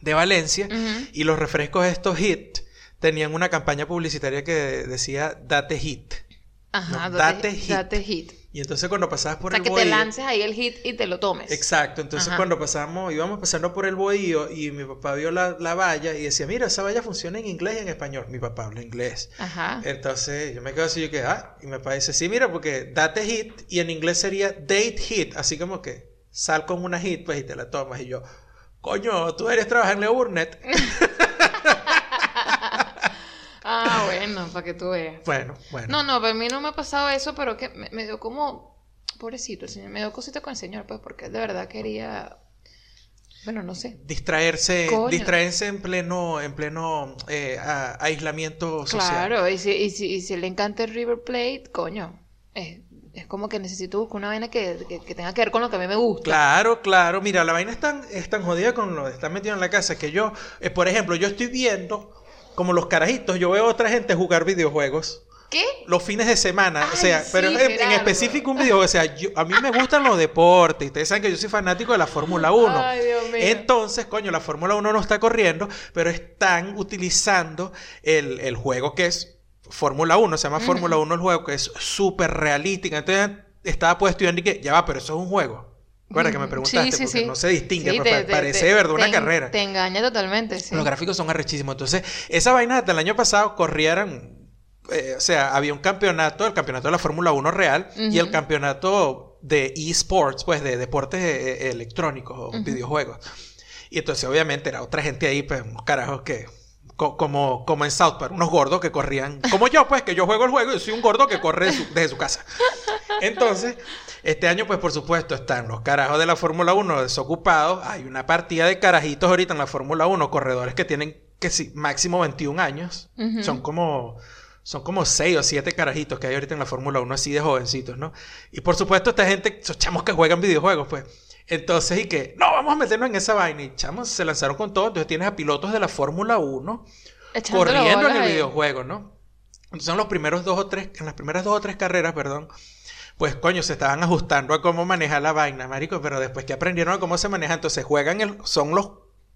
de Valencia y los refrescos estos HIT tenían una campaña publicitaria que decía date hit. Ajá, No, date, date hit. date hit. Y entonces cuando pasabas O por sea, el que te bohío... lances ahí el hit y te lo tomes. Exacto, entonces Ajá. cuando pasamos, íbamos pasando por el bohío y mi papá vio la, la valla y decía, mira, esa valla funciona en inglés y en español. Mi papá habla inglés. Ajá. Entonces yo me quedo así, yo que, ah, y mi papá dice, sí, mira, porque date hit y en inglés sería date hit, así como que sal con una hit, pues y te la tomas. Y yo, coño, tú eres trabajar en Leurnet. [laughs] Bueno, para que tú veas. bueno, bueno. No, no, para mí no me ha pasado eso, pero que me, me dio como. Pobrecito el señor, me dio cosita con el señor, pues, porque de verdad quería. Bueno, no sé. Distraerse, Coño. distraerse en pleno, en pleno eh, a- aislamiento social. Claro, y si, y, si, y si le encanta el River Plate, coño. Es, es como que necesito buscar una vaina que, que, que tenga que ver con lo que a mí me gusta. Claro, claro. Mira, la vaina es tan, es tan jodida con lo de estar metido en la casa que yo, eh, por ejemplo, yo estoy viendo como los carajitos, yo veo a otra gente jugar videojuegos ¿Qué? los fines de semana, o sea, sí, pero en, específico un videojuego, o sea, yo- a mí me gustan los deportes, y ustedes saben que yo soy fanático de la Fórmula 1. Ay, Dios mío. Entonces, coño, la Fórmula 1 no está corriendo, pero están utilizando el, el juego que es Fórmula 1, se llama Fórmula 1 el juego, que es súper realística. Entonces, estaba puesto y que, ya va, pero eso es un juego. Recuerda que me preguntaste, sí, sí, porque sí. no se distingue, pero te- pa- te- parece te- verdad una te carrera. Te engaña totalmente, sí. Los gráficos son arrechísimos. Entonces, esa vaina hasta el año pasado corrieran, eh, o sea, había un campeonato, el campeonato de la Fórmula 1 real y el campeonato de esports, pues de deportes eh, eh, electrónicos o videojuegos. Y entonces, obviamente, era otra gente ahí, pues, unos carajos que. co- Como, como en South Park, unos gordos que corrían, como yo, pues, que yo juego el juego y soy un gordo que corre de su- desde su casa. [laughs] Entonces, este año, pues por supuesto, están los carajos de la Fórmula 1 desocupados. Hay una partida de carajitos ahorita en la Fórmula 1, corredores que tienen, que sí, máximo 21 años. Son como... Son como 6 o 7 carajitos que hay ahorita en la Fórmula 1 así de jovencitos, ¿no? Y por supuesto esta gente, esos chamos que juegan videojuegos, pues. Entonces, y que, no, vamos a meternos en esa vaina. Y chamos, se lanzaron con todo. Entonces tienes a pilotos de la Fórmula 1 Echándole corriendo en el ahí. videojuego, ¿no? Entonces en los primeros dos o tres, en las primeras dos o tres carreras, perdón, pues coño, se estaban ajustando a cómo manejar la vaina, marico, pero después que aprendieron a cómo se maneja, entonces juegan el, son los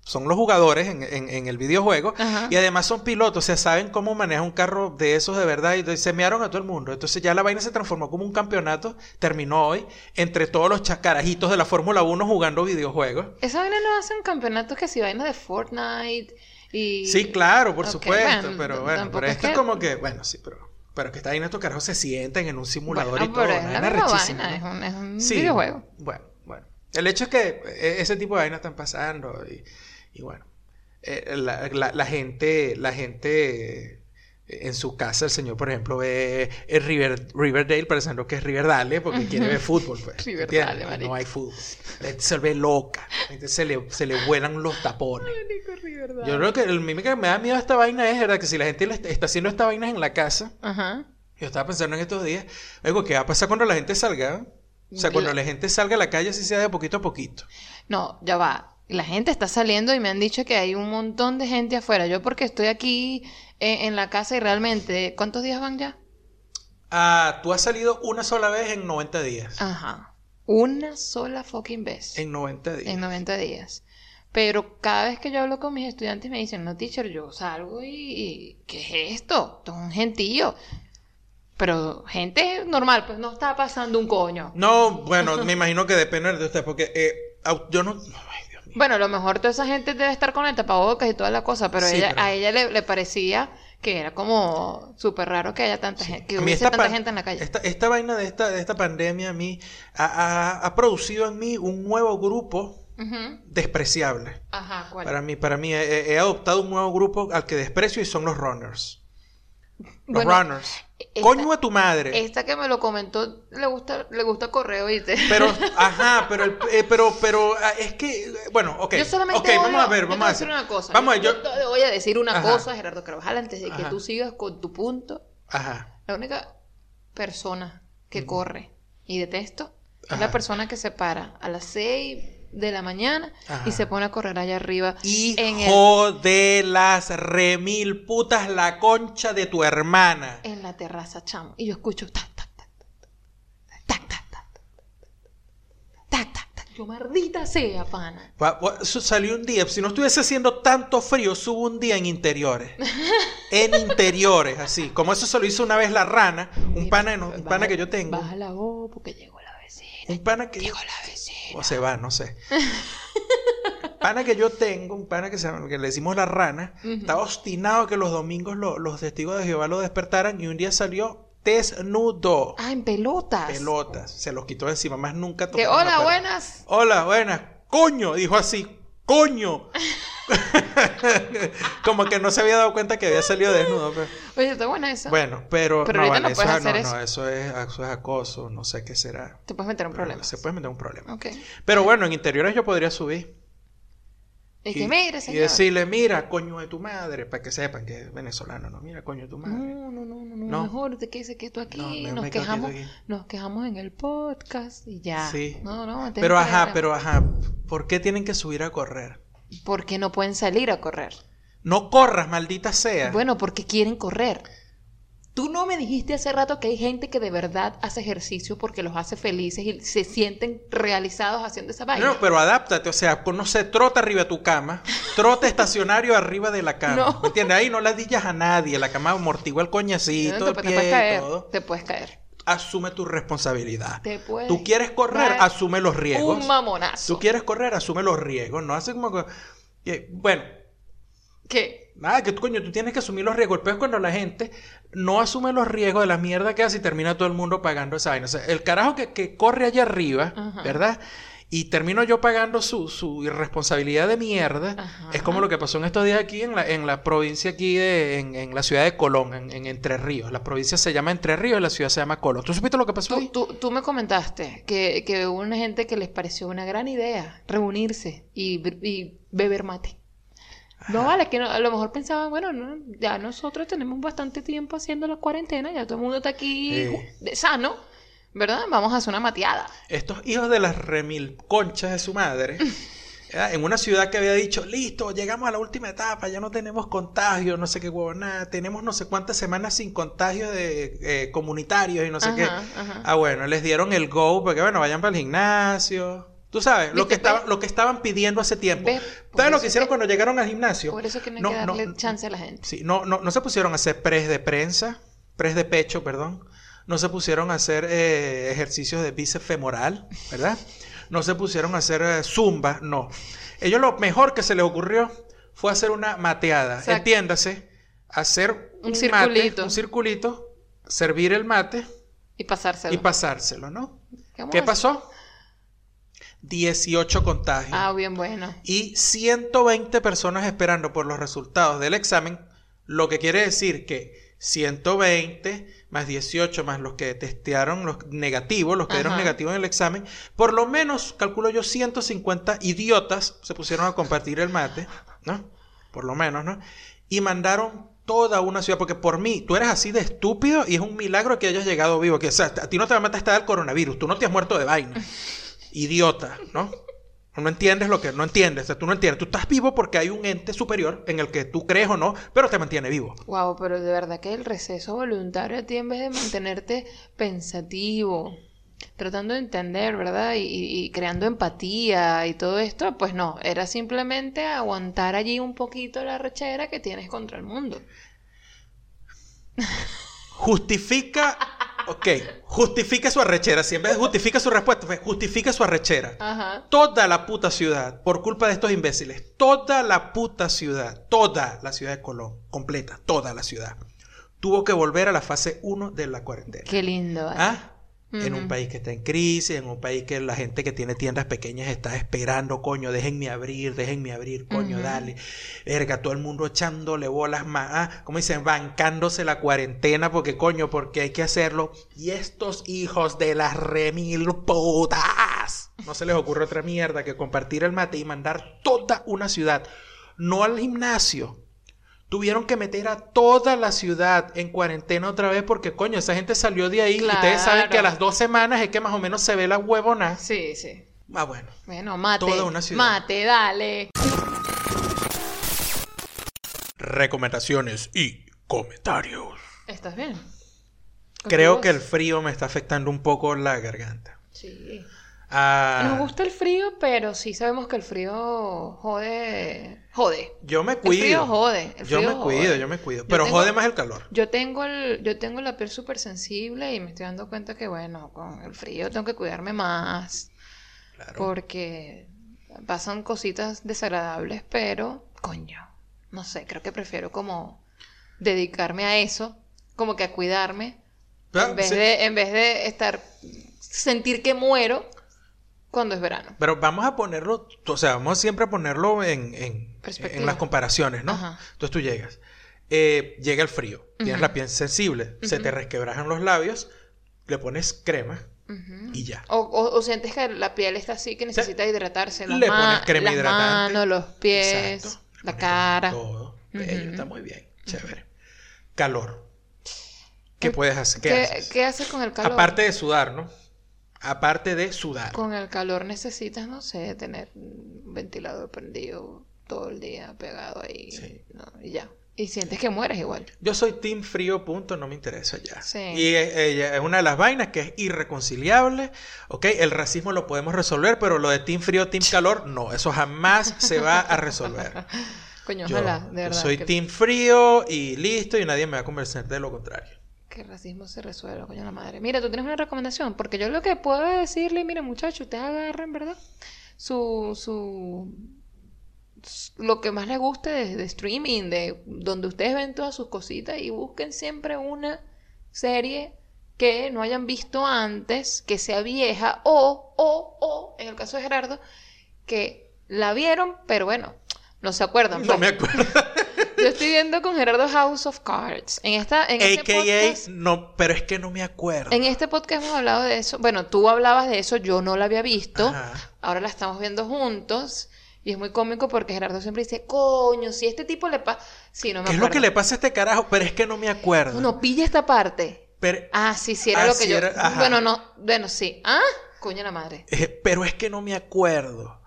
son los jugadores en, en- en el videojuego Ajá. y además son pilotos, o sea, saben cómo manejar un carro de esos de verdad y entonces se mearon a todo el mundo. Entonces ya la vaina se transformó como un campeonato, terminó hoy, entre todos los chacarajitos de la Fórmula 1 jugando videojuegos. Esa vaina no hacen campeonatos que si vainas de Fortnite y... Sí, claro, por supuesto, bueno, pero bueno, pero es esto es que- como que, bueno, sí, pero, pero que está ahí estos carajos se sienten en un simulador Bueno, y todo, pero es una la vaina misma vaina, ¿no? es un, es un Sí, videojuego. Bueno, bueno. El hecho es que eh, ese tipo de vainas están pasando y, y bueno, eh, la, la- la gente, la gente en su casa, el señor, por ejemplo, ve el River, Riverdale pensando que es Riverdale porque quiere ver fútbol. Pues, Riverdale, no hay fútbol. La gente se ve loca, la gente se le, se le vuelan los tapones. Yo creo que el mime que me da miedo a esta vaina es, ¿verdad? Que si la gente le está- haciendo esta vaina en la casa, Ajá. yo estaba pensando en estos días, algo ¿qué va a pasar cuando la gente salga? O sea, cuando La- la gente salga a la calle, así sea de poquito a poquito. No, ya va. La gente está saliendo y me han dicho que hay un montón de gente afuera. Yo porque estoy aquí eh, en la casa y realmente... ¿Cuántos días van ya? Ah, tú has salido una sola vez en 90 días. Ajá. Una sola fucking vez. En 90 días. En 90 días. Pero cada vez que yo hablo con mis estudiantes me dicen, no, teacher, yo salgo y... ¿Qué es esto? Esto es un gentío. Pero gente normal, pues no está pasando un coño. No, bueno, me imagino que depende de usted, porque eh, yo no... Bueno, a lo mejor toda esa gente debe estar con el tapabocas y toda la cosa, pero, Sí, ella, pero- a ella le, le parecía que era como súper raro que haya tanta gente, que hubiese tanta gente en la calle. Esta, esta vaina de esta, de esta pandemia a mí ha, ha- ha producido en mí un nuevo grupo despreciable. Ajá, ¿cuál? Para mí, para mí he, he adoptado un nuevo grupo al que desprecio y son los runners. Los Bueno, runners. Esta- Coño a tu madre. Esta que me lo comentó le gusta, le gusta correo, ¿viste? Pero, [laughs] ajá, pero, el- eh, pero, pero, ah, es que, bueno, ok. yo solamente ok, vamos odio- a ver, vamos voy a decir una cosa. Vamos yo, yo, voy a decir una Ajá. cosa, Gerardo Carvajal, antes de que Ajá. tú sigas con tu punto. ajá, La única persona que corre y detesto es la persona que se para a las 6 de la mañana Ajá. y se pone a correr allá arriba en el hijo de las remil putas, la concha de tu hermana. en la terraza, chamo. Y yo escucho tac, tac, tac, tac, tac, tac, tac, tac, tac. Yo, maldita sea, pana. Salió un día. Si no estuviese haciendo tanto frío, subo un día en interiores. en interiores, así. Como eso se lo hizo una vez la rana. Un pana, no, un pana que yo tengo. Baja la voz porque llegó la vecina. Un pana que yo. Llegó la vecina. O se va, no sé. [laughs] pana que yo tengo, un pana que, se que le decimos la rana, estaba obstinado que los domingos lo- los testigos de Jehová lo despertaran y un día salió desnudo. Ah, en pelotas. Pelotas. Se los quitó de encima, más nunca Que, la hola, buenas. Hola, buenas. Coño, dijo así. Coño. [laughs] Como que no se había dado cuenta que había salido desnudo. pero- Oye, está buena esa. Bueno, pero, Pero no, ahorita vale, no puedes eso, hacer no, eso. no, eso es, eso es acoso, no sé qué será. Te puedes meter en problemas. Se puede meter un problema. Ok. Pero bueno, en interiores yo podría subir. Y que mire, y señor. decirle, mira, coño de tu madre, para que sepan que es venezolano, no, mira, coño de tu madre. No, no, no, no, no, mejor te quedes quieto aquí, No, mejor nos me quejamos, aquí. nos quejamos en el podcast y ya. Sí. No, no, Pero ajá, pero ajá, ¿por qué tienen que subir a correr? porque no pueden salir a correr. No corras, maldita sea. Bueno, porque quieren correr. Tú no me dijiste hace rato que hay gente que de verdad hace ejercicio porque los hace felices y se sienten realizados haciendo esa vaina. No, pero adáptate, o sea, pues, no sé, trota arriba de tu cama, trota estacionario arriba de la cama. [laughs] No. ¿Me entiendes? Ahí no la dillas a nadie, la cama amortigua el coñacito, te, el te pie puedes y caer. todo. Te puedes caer. Asume tu responsabilidad. Te puedes Tú quieres correr, asume los riesgos. Un mamonazo. Tú quieres correr, asume los riesgos. No hace como que. que- Bueno, ¿Qué? Nada, que tú, coño, tú tienes que asumir los riesgos. El peor es cuando la gente no asume los riesgos de la mierda que hace y termina todo el mundo pagando esa vaina. O sea, el carajo que, que corre allá arriba, Ajá. ¿verdad? Y termino yo pagando su, su irresponsabilidad de mierda. Ajá. Es como lo que pasó en estos días aquí en la, en la provincia aquí de, en, en la ciudad de Colón, en, en Entre Ríos. La provincia se llama Entre Ríos y la ciudad se llama Colón. ¿Tú supiste lo que pasó Tú, ahí? tú, tú me comentaste que, que hubo una gente que les pareció una gran idea reunirse y, y beber mate. No vale, que no- a lo mejor pensaban, bueno, no, ya nosotros tenemos bastante tiempo haciendo la cuarentena, ya todo el mundo está aquí Sí. sano, ¿verdad? Vamos a hacer una mateada. Estos hijos de las remil conchas de su madre, [laughs] ¿verdad? en una ciudad que había dicho, listo, llegamos a la última etapa, ya no tenemos contagio, no sé qué huevo, nada, tenemos no sé cuántas semanas sin contagio de eh, comunitarios y no sé Ajá, qué. ajá. Ah, bueno, les dieron el go, porque bueno, vayan para el gimnasio. Tú sabes, lo que, estaba, lo que estaban pidiendo hace tiempo. ¿Sabes lo que hicieron que- cuando llegaron al gimnasio? Por eso es que no hay No, que darle no, chance a la gente. Sí, no, no, no se pusieron a hacer press de prensa, press de pecho, perdón. No se pusieron a hacer eh, ejercicios de bíceps femoral, ¿verdad? No se pusieron a hacer eh, zumba, no. Ellos lo mejor que se les ocurrió fue hacer una mateada. Exacto. Entiéndase, hacer Un mate, circulito. un circulito, servir el mate Y pasárselo. y pasárselo, ¿no? ¿Cómo ¿Qué es? pasó? 18 contagios Ah, bien bueno. y 120 personas esperando por los resultados del examen, lo que quiere decir que 120 más 18 más los que testearon los negativos, los que dieron Ajá. negativos en el examen, por lo menos, calculo yo, 150 idiotas se pusieron a compartir el mate, ¿no? Por lo menos, ¿no? Y mandaron toda una ciudad, porque por mí, tú eres así de estúpido y es un milagro que hayas llegado vivo, que o sea, a ti no te va a matar hasta el coronavirus, tú no te has muerto de vaina [laughs] idiota, ¿no? No entiendes lo que no entiendes, o sea, tú no entiendes. Tú estás vivo porque hay un ente superior en el que tú crees o no, pero te mantiene vivo. Wow, pero de verdad que el receso voluntario a ti en vez de mantenerte pensativo, tratando de entender, ¿verdad? Y, y- y creando empatía y todo esto, pues no, era simplemente aguantar allí un poquito la rechera que tienes contra el mundo. Justifica, ok, justifica su arrechera. Si en vez de justifica su respuesta, fue justifica su arrechera. Ajá. Toda la puta ciudad, por culpa de estos imbéciles, toda la puta ciudad, toda la ciudad de Colón, completa, toda la ciudad, tuvo que volver a la fase 1 de la cuarentena. Qué lindo. ¿vale? ¿Ah? En un país que está en crisis, en un país que la gente que tiene tiendas pequeñas está esperando, coño, déjenme abrir, déjenme abrir, coño, dale. Verga, todo el mundo echándole bolas más, ah, como dicen, bancándose la cuarentena porque, coño, porque hay que hacerlo. Y estos hijos de las remil putas, no se les ocurre otra mierda que compartir el mate y mandar toda una ciudad, no al gimnasio, Tuvieron que meter a toda la ciudad en cuarentena otra vez porque, coño, esa gente salió de ahí y ustedes saben que a Claro. las dos semanas es que más o menos se ve la huevona. Sí, sí. Ah, bueno. Bueno, mate. Toda una ciudad. Mate, dale. Recomendaciones y comentarios. ¿Estás bien? Creo ¿Con que el frío me está afectando un poco la garganta. Sí. Ah, Nos gusta el frío, pero sí sabemos que el frío jode. Jode. yo me El cuido. frío jode. el yo me cuido, yo me cuido. Pero tengo- jode más el calor. Yo tengo, el, yo tengo la piel súper sensible y me estoy dando cuenta que, bueno, con el frío tengo que cuidarme más Claro. porque pasan cositas desagradables, pero, coño, no sé, creo que prefiero como dedicarme a eso, como que a cuidarme, Ah, en, vez sí. de, en vez de estar, sentir que muero cuando es verano. Pero vamos a ponerlo, o sea, vamos siempre a ponerlo en, en, en las comparaciones, ¿no? Ajá. Entonces tú llegas, eh, llega el frío, tienes la piel sensible, se te resquebrajan los labios, le pones crema y ya. O, o- o sientes que la piel está así, que necesita hidratarse. Las, Le pones crema las hidratante. manos, los pies, Exacto. La cara. Todo. Bello, está muy bien, chévere. Calor. ¿Qué puedes hacer? ¿Qué, ¿Qué, haces? qué haces con el calor? Aparte de sudar, ¿no? Aparte de sudar. Con el calor necesitas, no sé, tener un ventilador prendido todo el día pegado ahí. Sí. ¿no? Y ya. Y sientes que mueres igual. Yo soy team frío, punto, no me interesa ya. Sí. Y eh, es una de las vainas que es irreconciliable, ¿ok? El racismo lo podemos resolver, pero lo de team frío, team calor, no, eso jamás [laughs] se va a resolver. Coño, Yo, ojalá, de yo verdad. soy que, team frío y listo y nadie me va a convencer de lo contrario. Que el racismo se resuelva, coño la madre. Mira, tú tienes una recomendación, porque yo lo que puedo decirle, mire muchachos, ustedes agarren, ¿verdad? Su, su, lo que más les guste de, de streaming, de donde ustedes ven todas sus cositas y busquen siempre una serie que no hayan visto antes, que sea vieja, o, o, o, en el caso de Gerardo, que la vieron, pero bueno, no se acuerdan. No pues. me acuerdo. [laughs] Yo estoy viendo con Gerardo House of Cards. En esta, en este AKA, podcast, no, pero es que no me acuerdo. en este podcast hemos hablado de eso. Bueno, tú hablabas de eso, yo no la había visto. Ajá. Ahora la estamos viendo juntos. Y es muy cómico porque Gerardo siempre dice, coño, si este tipo le pasa... Sí, no me ¿Qué es lo que le pasa a este carajo? Pero es que no me acuerdo. No, pilla esta parte. Pero, Ah, sí, sí, era Ah, lo que sí yo... era-. Bueno, no, bueno, sí. Ah, coño la madre. eh, pero es que no me acuerdo.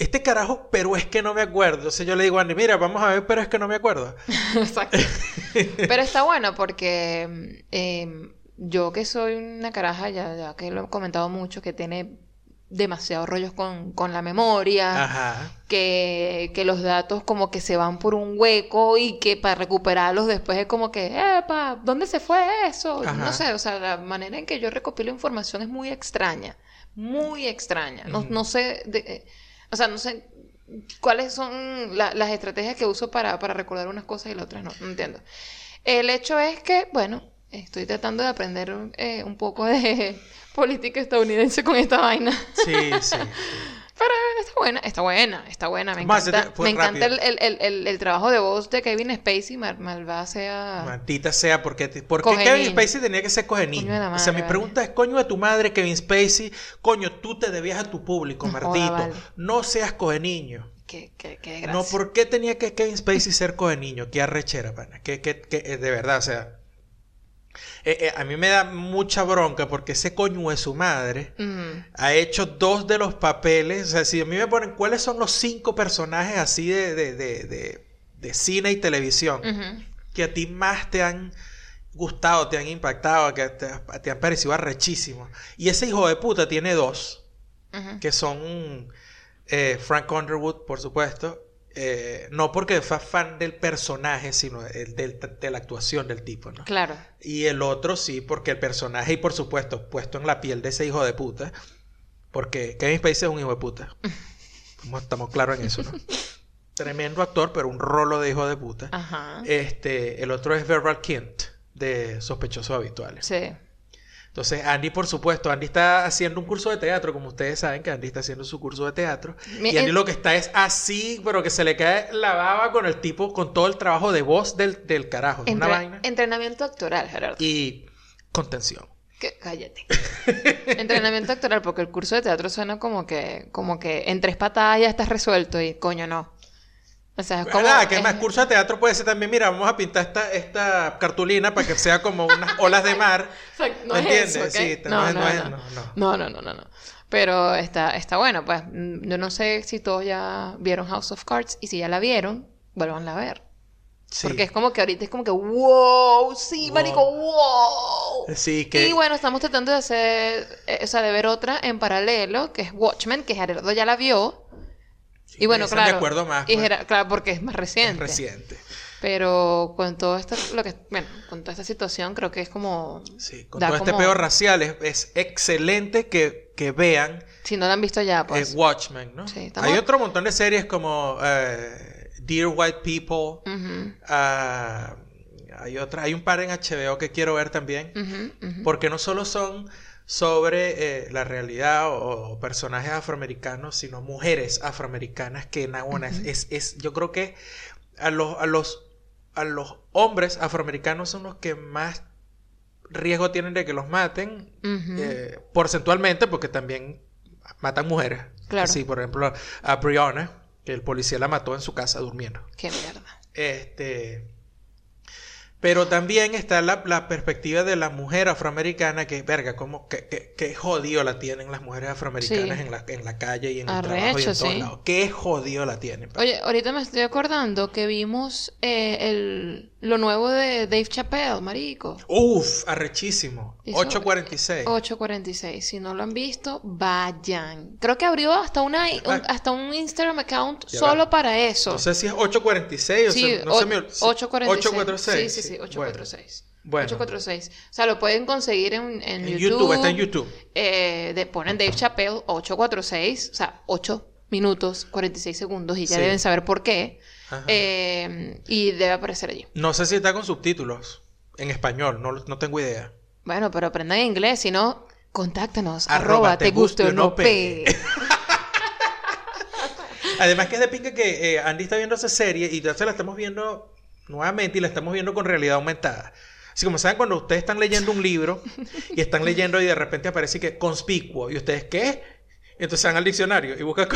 Este carajo, pero es que no me acuerdo. Entonces yo le digo a Andy, mira, vamos a ver, pero es que no me acuerdo. [laughs] Exacto. Pero está bueno porque eh, yo que soy una caraja, ya, ya que lo he comentado mucho, que tiene demasiados rollos con, con la memoria, Ajá. que, que los datos como que se van por un hueco y que para recuperarlos después es como que, epa, ¿dónde se fue eso? Ajá. No sé, o sea, la manera en que yo recopilo información es muy extraña, muy extraña. No, no sé, de- eh, o sea, no sé cuáles son la- las estrategias que uso para, para recordar unas cosas y las otras no, no entiendo. El hecho es que, bueno, estoy tratando de aprender eh, un poco de [laughs] política estadounidense con esta vaina. Sí, sí. Buena, está buena, está buena. Me encanta, me encanta el, el, el, trabajo de voz de Kevin Spacey, mal, malvada sea... Maldita sea, porque ¿por qué Coge Kevin. Spacey tenía que ser coge niño? Coño de la o sea, madre, mi vale. pregunta es, coño de tu madre, Kevin Spacey, coño, tú te debías a tu público, maldito. vale. No seas coge niño. Qué, qué, qué. No, ¿por qué tenía que Kevin Spacey ser coge niño? Qué arrechera, pana. Que, que, que, de verdad, o sea. Eh, eh, a mí me da mucha bronca porque ese coño de su madre ha hecho dos de los papeles. O sea, si a mí me ponen cuáles son los cinco personajes así de, de, de, de, cine y televisión que a ti más te han gustado, te han impactado, que te, te han parecido arrechísimos. Y ese hijo de puta tiene dos, que son eh, Frank Underwood, por supuesto. Eh, no porque fue fan del personaje, sino el del- de la actuación del tipo, ¿no? Claro. Y el otro sí, porque el personaje, y por supuesto, puesto en la piel de ese hijo de puta, porque Kevin Spacey es un hijo de puta. [laughs] Estamos claros en eso, ¿no? [laughs] Tremendo actor, pero un rolo de hijo de puta. Ajá. Este, el otro es Verbal Kint, de Sospechosos Habituales. Sí. Entonces, Andy, por supuesto, Andy está haciendo un curso de teatro, como ustedes saben que Andy está haciendo su curso de teatro. Y Andy lo que está es así, pero que se le cae la baba con el tipo, con todo el trabajo de voz del, del carajo. Es una vaina. Entrenamiento actoral, Gerardo. Y contención. Cállate. [laughs] Entrenamiento actoral, porque el curso de teatro suena como que, como que en tres patadas ya estás resuelto y coño no. O sea, es como. ¿Verdad? Que es- más curso de teatro puede ser también, mira, vamos a pintar esta, esta cartulina para que sea como unas olas de mar. [laughs] O sea, no ¿Me es entiendes? Sí, no, no, no, no es- no. no, no. No, no, no, no, no. Pero está, está bueno, pues. mm, Yo no sé si todos ya vieron House of Cards y si ya la vieron, vuelvan a ver. Sí. Porque es como que ahorita es como que, wow, sí, Wow. marico, wow. Sí, que... Y bueno, estamos tratando de hacer, eh, o sea, de ver otra en paralelo, que es Watchmen, que Gerardo ya la vio. Sí, y bueno, claro. me acuerdo más. y pues, Gera- claro, porque es más reciente. es reciente. Pero con todo esto, lo que, bueno, con toda esta situación, creo que es como, Sí, con todo este como- peo racial es, es excelente que, que vean si no la han visto ya, pues. eh, Watchmen, ¿no? Sí, estamos- Hay otro montón de series como eh, Dear White People. Ujú, ah, hay otra, hay un par en HBO que quiero ver también. ujú, ujú. Porque no solo son sobre eh, la realidad o, o personajes afroamericanos, sino mujeres afroamericanas que en Nahuana es, es, es- yo creo que a los, a los a los hombres afroamericanos son los que más riesgo tienen de que los maten eh, porcentualmente porque también matan mujeres. Claro. Así, por ejemplo, a Brianna, que el policía la mató en su casa durmiendo. Qué mierda. Este. Pero también está la, la perspectiva de la mujer afroamericana que, verga, como que, que, que jodido la tienen las mujeres afroamericanas Sí. en, la, en la calle y en el Arrecho, trabajo y en todos sí. lados. Qué jodido la tienen. Oye, ahorita me estoy acordando que vimos eh, el, lo nuevo de Dave Chappelle, marico. Uf, arrechísimo. Hizo- 846. 846. Si no lo han visto, vayan. Creo que abrió hasta una un- hasta un Instagram account Ya solo va. para eso. No sé si es 846 o sí, sea, no o- se me ol- 846. 846. Sí, sí, sí, 846. Bueno. 846. O sea, lo pueden conseguir en, en En YouTube. YouTube, está en YouTube. Eh, de, ponen Dave Chappelle 846, o sea, 8 minutos 46 segundos y ya Sí. deben saber por qué. Eh, y debe aparecer allí. No sé si está con subtítulos en español, no, no tengo idea. Bueno, pero aprendan inglés, si no, contáctanos. Arroba te guste o no pe. [laughs] Además que es de pinga que eh, Andy está viendo esa serie y entonces la estamos viendo nuevamente y la estamos viendo con realidad aumentada. Así como saben cuando ustedes están leyendo un libro [laughs] y están leyendo y de repente aparece que conspicuo y ustedes ¿qué? Entonces van al diccionario y buscan...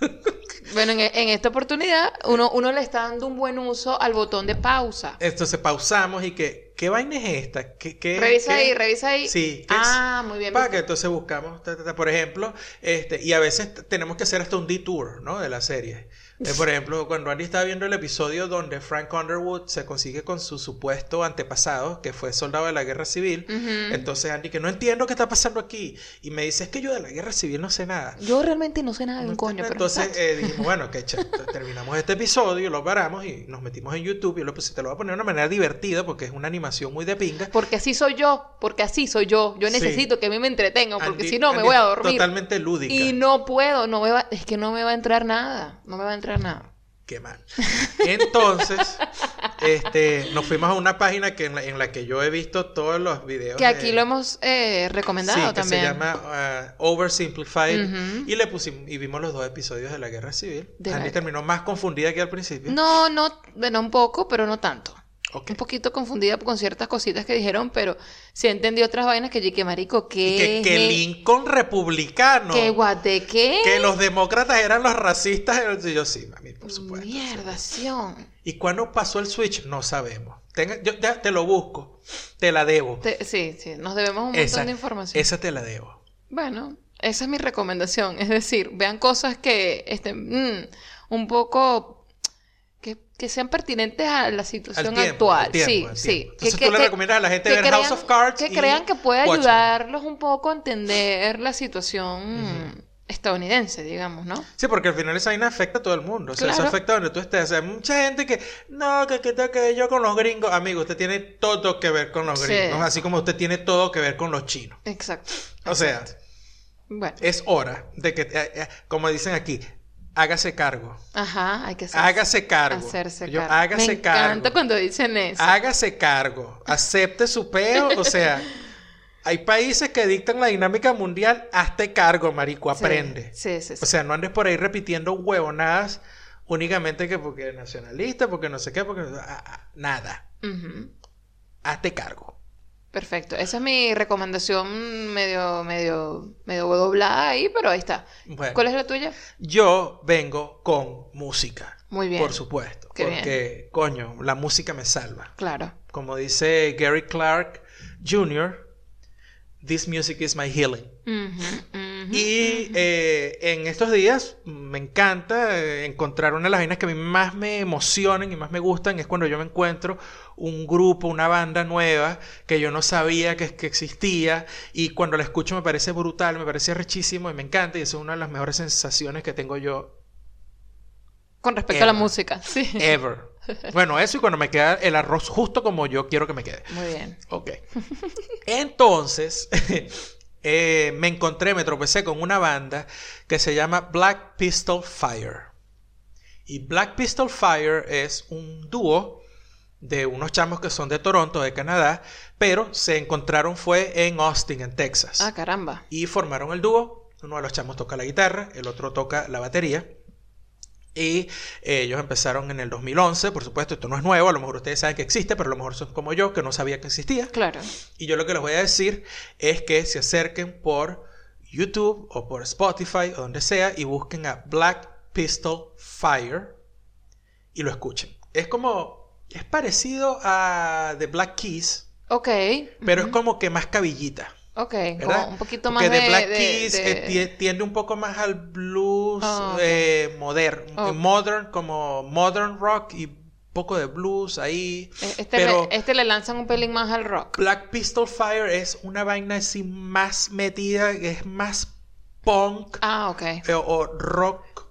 [laughs] Bueno, en, en esta oportunidad uno, uno le está dando un buen uso al botón de pausa. Entonces pausamos y que ¿qué vaina es esta? ¿Qué, qué- Revisa qué? ahí, revisa ahí. Sí. ¿qué es? Ah, muy bien. Para que entonces buscamos, ta, ta, ta, por ejemplo, este, y a veces tenemos que hacer hasta un detour, ¿no? De la serie. Eh, por [laughs] ejemplo, cuando Andy estaba viendo el episodio donde Frank Underwood se consigue con su supuesto antepasado, que fue soldado de la guerra civil, Ujú. entonces Andy que no entiendo qué está pasando aquí, y me dice, es que yo de la guerra civil no sé nada. Yo realmente no sé nada de un No coño, pero entonces eh, dijimos, bueno, que terminamos este episodio, lo paramos y nos metimos en YouTube y lo puse, te lo voy a poner de una manera divertida porque es una animación muy de pinga. Porque así soy yo, porque así soy yo. Yo Sí. necesito que a mí me entretengan, porque Andy- si no me Andy voy a dormir. Totalmente lúdica. Y no puedo, no me va, es que no me va a entrar nada, no me va a entrar nada. Qué mal. Entonces, [laughs] este, nos fuimos a una página que en, la, en la que yo he visto todos los videos. Que aquí de- lo hemos eh, recomendado Sí, que también. se llama uh, Oversimplified. Y le pusimos, y vimos los dos episodios de la guerra civil. De Andy la- terminó más confundida que al principio. No, no, bueno, un poco, pero no tanto. Un poquito confundida con ciertas cositas que dijeron, pero sí entendí otras vainas que que marico, que, que es- Lincoln republicano. ¿Qué guate qué? Que los demócratas eran los racistas. Y yo sí, mami, por supuesto. Mierdación. ¿Y cuándo pasó el switch? No sabemos. Tenga- yo ya te lo busco. Te la debo. Te- sí, sí, nos debemos un montón esa, de información. esa te la debo. Bueno, esa es mi recomendación. Es decir, vean cosas que estén mm, un poco. Que, que sean pertinentes a la situación tiempo, actual. al tiempo, sí, sí. Entonces tú le recomiendas a la gente que ver House of Cards Que y crean que puede ayudarlos un poco a entender la situación estadounidense, digamos, ¿no? Sí, porque al final esa vaina afecta a todo el mundo. O sea, eso Claro. afecta a donde tú estés. O sea, hay mucha gente que, no, que, que, que yo con los gringos. Amigo, usted tiene todo que ver con los Sí. gringos. Así como usted tiene todo que ver con los chinos. Exacto. O sea, Bueno, es hora de que, eh, eh, como dicen aquí, hágase cargo. ajá, hay que hacer- Hágase cargo. hacerse Yo, cargo. hágase Me cargo. encanta cuando dicen eso. Hágase cargo. Acepte su peo. O sea, [laughs] hay países que dictan la dinámica mundial. Hazte cargo, marico. Aprende. Sí, sí, sí. O sea, no andes por ahí repitiendo huevonadas únicamente que porque nacionalista, porque no sé qué, porque ah, ah, nada. Ujú. Hazte cargo. Perfecto. Esa es mi recomendación medio, medio, medio doblada ahí, pero ahí está. Bueno, ¿Cuál es la tuya? yo vengo con música. Muy bien. Por supuesto. Qué porque, coño, la música me salva. Claro. Como dice Gary Clark Jr., This music is my healing. Y eh, en estos días me encanta eh, encontrar una de las vainas que a mí más me emocionan y más me gustan es cuando yo me encuentro un grupo, una banda nueva que yo no sabía que, que existía y cuando la escucho me parece brutal, me parece rechísimo y me encanta y es una de las mejores sensaciones que tengo yo. Con respecto a la música, [laughs] sí. Ever. Bueno, eso y cuando me queda el arroz justo como yo quiero que me quede. Muy bien. Ok. Entonces, [laughs] eh, me encontré, me tropecé con una banda que se llama Black Pistol Fire. Y Black Pistol Fire es un dúo de unos chamos que son de Toronto, de Canadá, pero se encontraron fue en Austin, en Texas. Ah, caramba. Y formaron el dúo. Uno de los chamos toca la guitarra, el otro toca la batería. Y eh, ellos empezaron en el 2011, por supuesto, esto no es nuevo, a lo mejor ustedes saben que existe, pero a lo mejor son como yo, que no sabía que existía. Claro. Y yo lo que les voy a decir es que se acerquen por YouTube o por Spotify o donde sea y busquen a Black Pistol Fire y lo escuchen. Es como, es parecido a The Black Keys, Ok. pero es como que más cabillita. Ok, un poquito más Porque de... The Black de- Keys de- eh, tie- tiende un poco más al blues Ah, eh, modern, Ok. modern, como modern rock y un poco de blues ahí. eh, Este, pero le, este le lanzan un pelín más al rock. Black Pistol Fire es una vaina así más metida, es más punk Ah, ok. eh, o rock,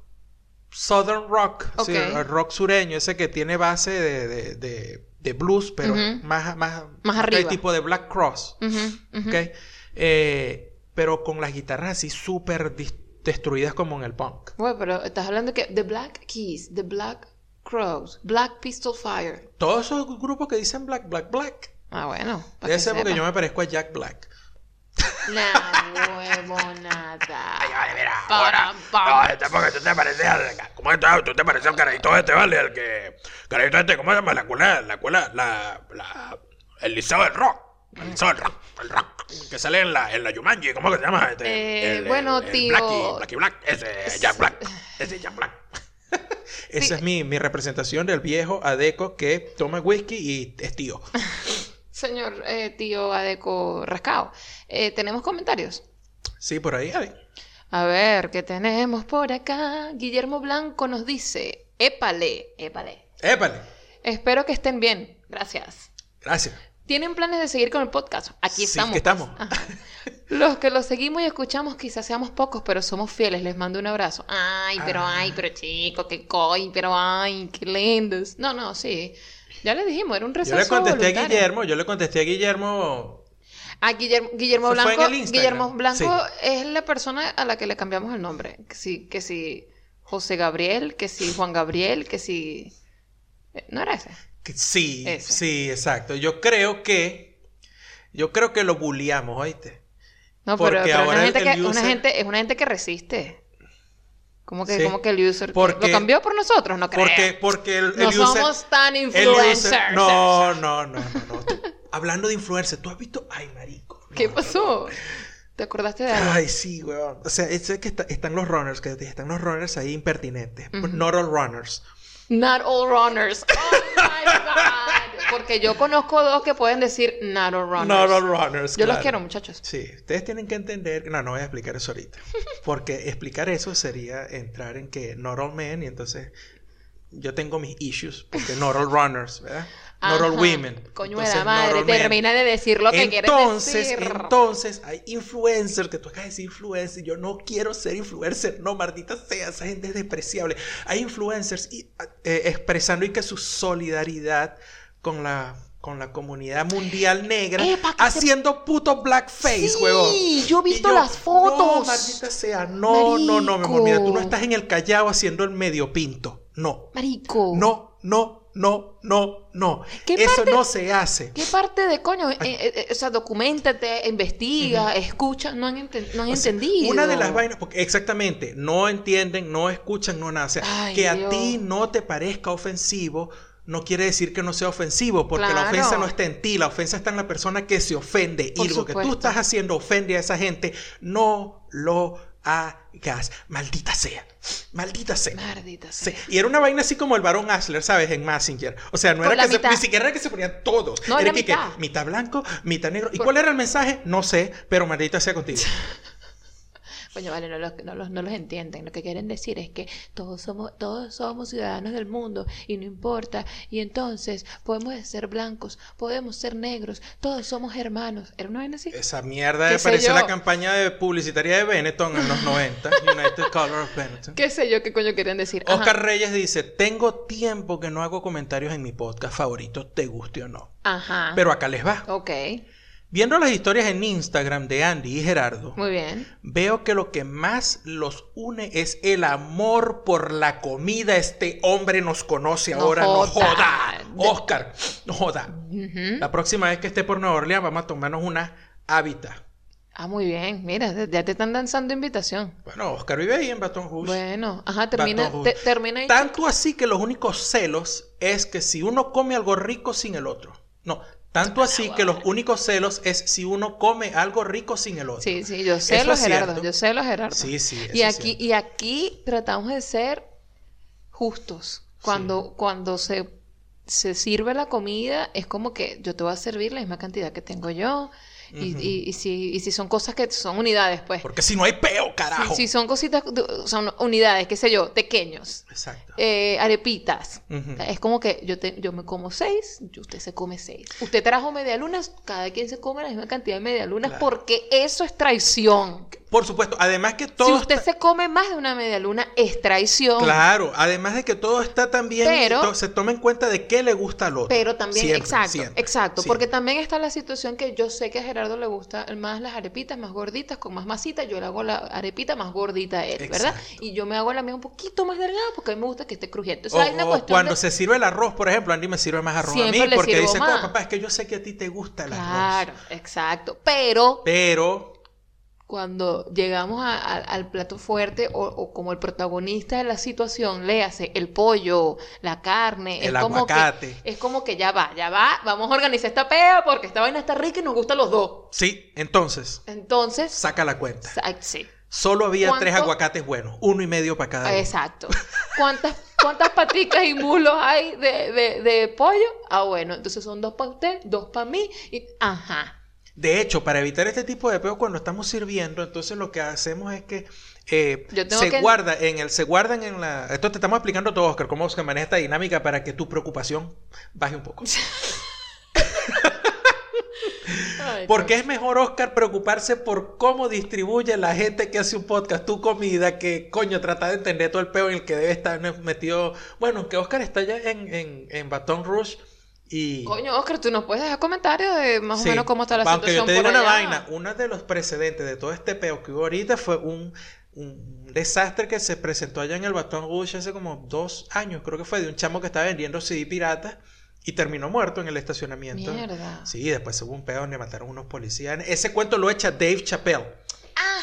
southern rock, sí, Ok. el rock sureño, ese que tiene base de, de- de- de blues, pero más, más, Más arriba. tipo de Black Cross. Ujú, ujú. ¿ok? Eh, pero con las guitarras así súper destruidas como en el punk. Güey, pero estás hablando que The Black Keys, The Black Crows, Black Pistol Fire. Todos esos grupos que dicen Black, Black, Black. Ah, bueno. Debe ser porque yo me parezco a Jack Black. [laughs] La huevonada. Vale, mira, ahora. No, este tú te pareces al. ¿Cómo es? Tú te pareces al carajito este, ¿vale? El que. Carajito este, ¿cómo se llama? La escuela, la escuela, la. la el liceo del rock. El rock. El rock. Que sale en la, en la Yumanji. ¿Cómo que se llama? Este, Eh, el- bueno, el tío. Blackie, Blackie Black. Ese Jack Black. Ese Jack Black. [laughs] Esa es mi, mi representación del viejo adeco que toma whisky y es tío. [laughs] Señor eh, tío Adeco Rascao, eh, ¿tenemos comentarios? Sí, por ahí hay. A ver, ¿qué tenemos por acá? Guillermo Blanco nos dice, épale, épale. Épale. Espero que estén bien. Gracias. Gracias. ¿Tienen planes de seguir con el podcast? Aquí Sí, estamos. que estamos. Los que lo seguimos y escuchamos quizás seamos pocos, pero somos fieles. Les mando un abrazo. Ay, pero Ah. ay, pero chico, qué coy, pero ay, qué lindos. No, no, sí. Ya le dijimos, era un Yo receso le contesté a. Guillermo, yo le contesté a Guillermo. A Guillermo, Guillermo Blanco. Guillermo Blanco Sí. es la persona a la que le cambiamos el nombre. Que si, que si José Gabriel, que si Juan Gabriel, que si. eh, ¿No era ese? Sí, Ese. sí, exacto. Yo creo que. Yo creo que lo bulliamos, ¿oíste? No, pero, pero ahora una gente el que, una user- gente, es una gente que resiste. Como que, Sí. como que el user Porque- lo cambió por nosotros, no creo. Porque, porque el, el no user- somos tan influencers. user- no, no, no, no, no. Tú- hablando de influencer, ¿tú has visto? Ay, marico. No, ¿Qué pasó? ¿Te acordaste de algo? Ay, sí, weón. O sea, es que está- están los runners, que están los runners ahí impertinentes. Not all runners. Not all runners. Oh [laughs] my God. Porque yo conozco dos que pueden decir not all runners. Runners. Yo los quiero, muchachos. Sí, ustedes tienen que entender. No, no voy a explicar eso ahorita. [laughs] Porque explicar eso sería entrar en que not all men y entonces yo tengo mis issues porque not all runners, ¿verdad? Not all women. Coño de la madre, termina de decir lo que quieres decir. entonces hay influencers que tú acabas de decir influencer. Yo no quiero ser influencer. No, maldita sea, esa gente es despreciable. Hay influencers y, eh, expresando y que su solidaridad con la con la comunidad mundial negra Epa, que se- haciendo puto blackface, Sí, huevón. yo he visto las fotos. No, maldita sea. No, no, no, mi amor. Mira, tú no estás en el Callao haciendo el medio pinto. No. Marico. No, no, no, no, no. ¿Qué Eso parte- no se hace. ¿Qué parte de coño? Eh, eh, o sea, documentate, investiga, escucha. No han, enten- no han sea, entendido. Una de las vainas, porque exactamente, no entienden, no escuchan, no nada. O sea, Ay, que a ti no te parezca ofensivo, no quiere decir que no sea ofensivo, porque la ofensa no está en ti, la ofensa está en la persona que se ofende. Por y lo que tú estás haciendo ofende a esa gente, no lo hagas. Maldita sea. Maldita sea. Maldita Sí, sea. y era una vaina así como el varón Asler, ¿sabes? En Messenger. O sea, no era que se, ni siquiera era que se ponían todos. No, era que, mitad. que mitad blanco, mitad negro. ¿Y Por- cuál era el mensaje? No sé, pero maldita sea contigo. [laughs] Coño, vale, no los, no, los, no los entienden. Lo que quieren decir es que todos somos, todos somos ciudadanos del mundo y no importa. Y entonces podemos ser blancos, podemos ser negros, todos somos hermanos. ¿Era una vaina así? Esa mierda ¿Qué me sé pareció yo? la campaña de publicitaria de Benetton en los 90. [laughs] United Color of Benetton. ¿Qué sé yo qué coño querían decir? Ajá. Oscar Reyes dice, tengo tiempo que no hago comentarios en mi podcast favorito, te guste o no. Ajá. Pero acá les va. Ok, Viendo las historias en Instagram de Andy y Gerardo, muy bien. veo que lo que más los une es el amor por la comida. Este hombre nos conoce No ahora, no joda. Oscar, no joda. La próxima vez que esté por Nueva Orleans vamos a tomarnos una hábitat. Ah, muy bien. Mira, ya te están lanzando invitación. Bueno, Oscar vive ahí en Baton Rouge. Bueno, ajá, termina, te- termina ahí. Tanto así que los únicos celos es que si uno come algo rico sin el otro. No, tanto así que los únicos celos es si uno come algo rico sin el otro. Sí, sí, yo sé lo Gerardo, cierto. yo sé lo Gerardo. Sí, sí, eso Y aquí, y aquí tratamos de ser justos. Cuando, cuando se, se sirve la comida, es como que yo te voy a servir la misma cantidad que tengo yo. Y, y- y si, y si son cosas que son unidades, pues. Porque si no hay peo, carajo. Si, si son cositas, son unidades, qué sé yo, pequeños. Exacto. eh, arepitas. Es como que yo, te, yo me como seis, y usted se come seis. Usted trajo medialunas, cada quien se come la misma cantidad de medialunas Claro. porque eso es traición. Por supuesto, además que Si todo usted está- se come más de una medialuna, es traición. Claro, además de que todo está también Pero- to- se toma en cuenta de qué le gusta al otro. Pero también, Siempre, exacto, siempre, exacto, siempre. porque también está la situación que yo sé que a Gerardo le gusta más las arepitas más gorditas, con más masita, yo le hago la arepita más gordita a él, ¿verdad? Y yo me hago la mía un poquito más delgada porque a mí me gusta que esté crujiente. O O, sea, hay una o cuestión cuando de- se sirve el arroz, por ejemplo, Andy me sirve más arroz a mí porque dice, más. "Oh, papá, es que yo sé que a ti te gusta el arroz. Claro, exacto. Pero Pero cuando llegamos a- a- al plato fuerte o, o como el protagonista de la situación, le hace el pollo, la carne, El es como aguacate. que es como que ya va, ya va, vamos a organizar esta pea porque esta vaina está rica y nos gusta los dos. sí, entonces, Entonces, saca la cuenta. sa- sí, Solo había tres aguacates buenos, uno y medio para cada uno. exacto. ¿Cuántas cuántas paticas y mulos hay de, de, de pollo? Ah, bueno, entonces son dos para usted, dos para mí y ajá. De hecho, para evitar este tipo de peo cuando estamos sirviendo, entonces lo que hacemos es que eh, se que- guarda en el, se guardan en la. Esto te estamos explicando todo, Oscar, cómo se maneja esta dinámica para que tu preocupación baje un poco. [laughs] Ay, [laughs] Porque es mejor, Oscar, preocuparse por cómo distribuye la gente que hace un podcast tu comida que, coño, trata de entender todo el peo en el que debe estar metido. Bueno, que Oscar está ya en, en, en Baton Rouge y. Coño, Oscar, tú nos puedes dejar comentarios de más Sí. o menos cómo está la Aunque situación yo te digo una vaina, uno de los precedentes de todo este peo que hubo ahorita fue un, un desastre que se presentó allá en el Baton Rouge hace como dos años, creo que fue, de un chamo que estaba vendiendo CD pirata y terminó muerto en el estacionamiento. Mierda. Sí, después hubo un peo donde mataron unos policías. Ese cuento lo echa Dave Chappelle.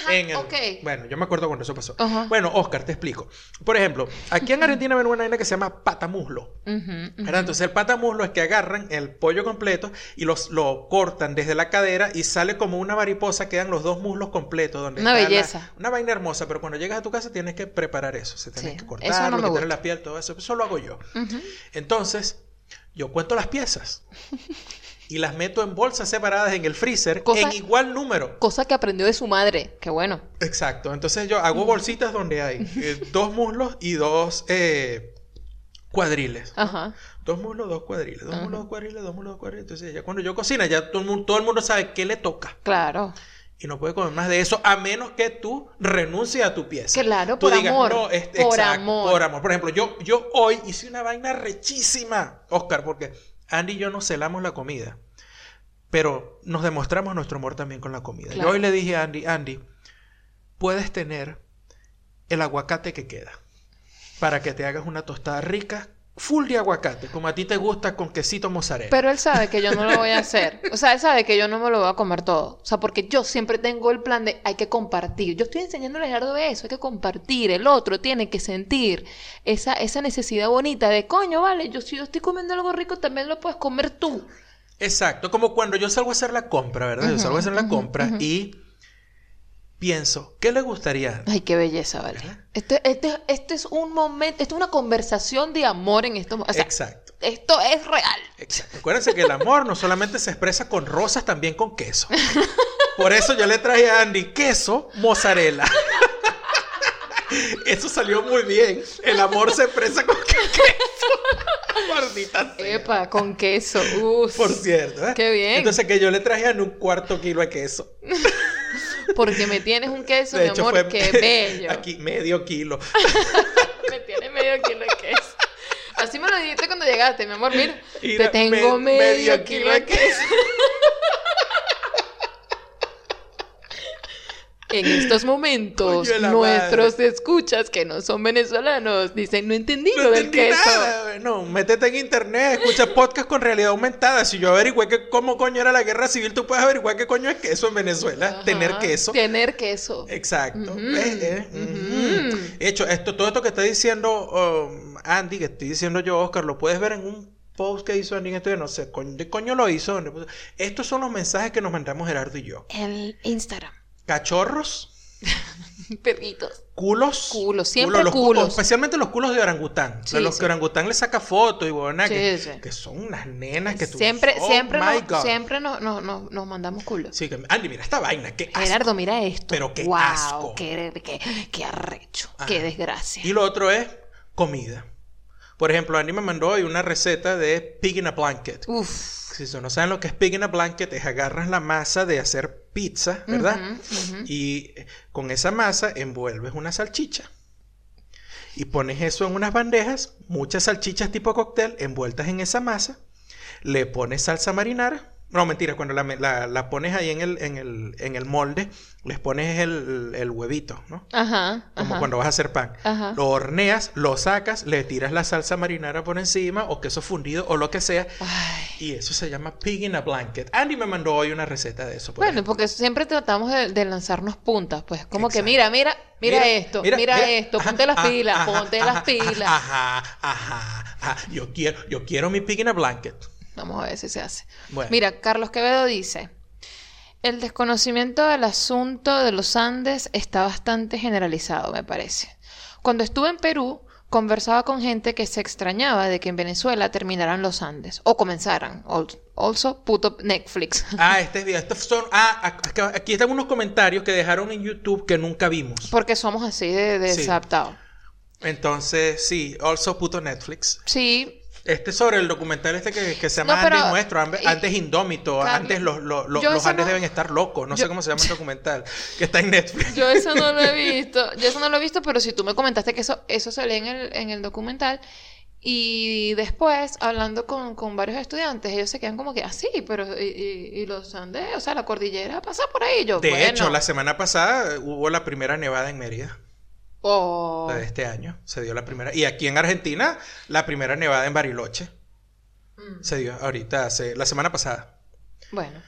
Ajá, en el- ok. Bueno, yo me acuerdo cuando eso pasó. Bueno, Oscar, te explico. Por ejemplo, aquí en Argentina ven una vaina que se llama patamuslo. Entonces el patamuslo es que agarran el pollo completo y los, lo cortan desde la cadera y sale como una mariposa, quedan los dos muslos completos. Donde Una la- belleza. una vaina hermosa, pero cuando llegas a tu casa tienes que preparar eso. Se tienes Sí, que eso cortarlo, no quitarle la piel, todo eso. Eso lo hago yo. Entonces, yo cuento las piezas [laughs] y las meto en bolsas separadas en el freezer Cosa- en igual número. Cosa que aprendió de su madre. Qué bueno. Exacto. Entonces yo hago bolsitas donde hay [laughs] eh, dos muslos y dos eh, cuadriles. Ajá. Dos muslos, dos cuadriles, dos Ajá. muslos, dos cuadriles, dos muslos, dos cuadriles. Entonces ya cuando yo cocina, ya todo el mundo, todo el mundo sabe qué le toca. Claro. Y no puede comer más de eso, a menos que tú renuncies a tu pieza. Claro, Tú por digas, amor, "No, este- por exacto, amor". Por amor. Por ejemplo, yo, yo hoy hice una vaina rechísima, Oscar, porque Andy y yo nos celamos la comida. Pero nos demostramos nuestro amor también con la comida. Claro. Yo hoy le dije a Andy, Andy, puedes tener el aguacate que queda para que te hagas una tostada rica, full de aguacate, como a ti te gusta con quesito mozzarella. Pero él sabe que yo no lo voy a hacer. O sea, él sabe que yo no me lo voy a comer todo. O sea, porque yo siempre tengo el plan de hay que compartir. Yo estoy enseñándole a Gerardo eso, hay que compartir. El otro tiene que sentir esa, esa necesidad bonita de coño, vale, yo si yo estoy comiendo algo rico, también lo puedes comer tú. Exacto, como cuando yo salgo a hacer la compra, ¿verdad? yo salgo a hacer la compra y pienso, ¿qué le gustaría? Ay, qué belleza, vale. Este, este, este es un momento, esto es una conversación de amor en estos mo- O sea, Exacto, esto es real. exacto. Acuérdense que el amor no solamente se expresa con rosas, también con queso. Por eso yo le traje a Andy queso mozzarella. Eso salió muy bien. El amor se expresa con [laughs] queso. Maldita sea. Epa, con queso. Uf. Por cierto. ¿eh? Qué bien. Entonces que yo le traje a un cuarto kilo de queso. Porque me tienes un queso, De mi hecho, amor, qué bello. [laughs] aquí medio kilo. [laughs] Me tienes medio kilo de queso. Así me lo dijiste cuando llegaste, mi amor. Mira, te tengo me- medio, medio kilo de queso. [laughs] En estos momentos, nuestros escuchas que no son venezolanos dicen, no entendí No lo del entendí queso. nada. No, métete en internet, escucha podcast con realidad aumentada. Si yo averigüé que cómo coño era la guerra civil, tú puedes averiguar qué coño es queso en Venezuela. Ajá, Tener queso. Tener queso. Exacto. Eh. De hecho, esto, todo esto que está diciendo um, Andy, que estoy diciendo yo, Oscar, lo puedes ver en un post que hizo Andy en esto, no sé, coño, ¿de coño lo hizo? Estos son los mensajes que nos mandamos Gerardo y yo. El Instagram. Cachorros, [laughs] Perritos. culos. Culos, siempre los cu- culos. Especialmente los culos de orangután. Sí, de los sí. que orangután le saca fotos y buena, Sí, que, son unas nenas que tú... Siempre, Oh siempre, nos, siempre nos, nos, nos, nos mandamos culo. Sí, que, Andy, mira esta vaina, qué asco. Gerardo, mira esto. Pero qué wow, asco. Qué, qué, qué arrecho. Ajá. Qué desgracia. Y lo otro es comida. Por ejemplo, Andy me mandó hoy una receta de pig in a blanket. Uf. Si no saben lo que es pig in a blanket, es agarras la masa de hacer pizza, ¿verdad? Y eh, con esa masa envuelves una salchicha. Y pones eso en unas bandejas, muchas salchichas tipo cóctel envueltas en esa masa. Le pones salsa marinara. No, mentira, cuando la, la- la pones ahí en el, en el, en el molde, les pones el, el huevito, ¿no? Ajá. Como ajá. cuando vas a hacer pan. Ajá. Lo horneas, lo sacas, le tiras la salsa marinara por encima o queso fundido o lo que sea. Ay. Y eso se llama pig in a blanket. Andy me mandó hoy una receta de eso. por Bueno, ejemplo. porque siempre tratamos de, de lanzarnos puntas, pues. Como que mira, mira, mira, esto, mira, mira, esto, ajá, ponte las ajá, pilas, ajá, ponte las pilas. Ajá, ajá, ajá. Yo quiero, yo quiero mi pig in a blanket. Vamos a ver si se hace. Bueno. Mira, Carlos Quevedo dice, el desconocimiento del asunto de los Andes está bastante generalizado, me parece. Cuando estuve en Perú, conversaba con gente que se extrañaba de que en Venezuela terminaran los Andes, o comenzaran. Al- Also, puto Netflix. [laughs] Ah, este es bien. Estos son. Ah, aquí están unos comentarios que dejaron en YouTube que nunca vimos. Porque somos así de Sí. desadaptados. Entonces, sí, also puto Netflix. Sí, Este es sobre el documental este que, que se llama No, pero- Andes Nuestro, Ambe- y- Indómito, Carlos, antes los, los, los- Andes no- deben estar locos, no sé cómo se llama el documental, que está en Netflix. Yo eso no lo he [laughs] visto, yo eso no lo he visto, pero si tú me comentaste que eso, eso se lee en el, en el documental y después, hablando con, con varios estudiantes, ellos se quedan como que así, pero y, y- y los Andes, o sea, la cordillera pasa por ahí. Yo, De bueno, hecho, la semana pasada hubo la primera nevada en Mérida. Oh, La de este año se dio la primera. Y aquí en Argentina, la primera nevada en Bariloche. Mm. Se dio ahorita, hace, la semana pasada. bueno,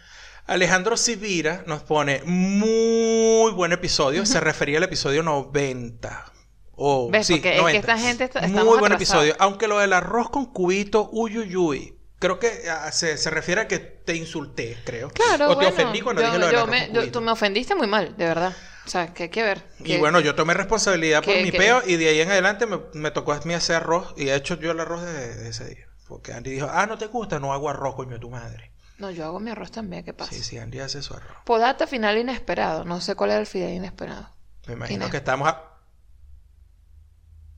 Alejandro Sivira nos pone muy buen episodio. Se refería al episodio 90. O, ¿Ves? sí, Porque es que 90. esta gente está- Muy buen atrasados. episodio. Aunque lo del arroz con cubito, uy, uy, uy. Creo que ah, se, se refiere a que te insulté, creo. claro, O te ofendí cuando yo- dije lo yo me- yo- cubito. tú me ofendiste muy mal, de verdad. O sea, que hay que ver. Y bueno, yo tomé responsabilidad por mi que- peo y de ahí en adelante me, me tocó a mí hacer arroz y he hecho yo el arroz de, de ese día. Porque Andy dijo, ah, ¿no te gusta? No hago arroz, coño, de tu madre. No, yo hago mi arroz también, ¿qué pasa? Sí, sí, Andy hace su arroz. Podata final inesperado, no sé cuál era el final inesperado. Me imagino que estamos a...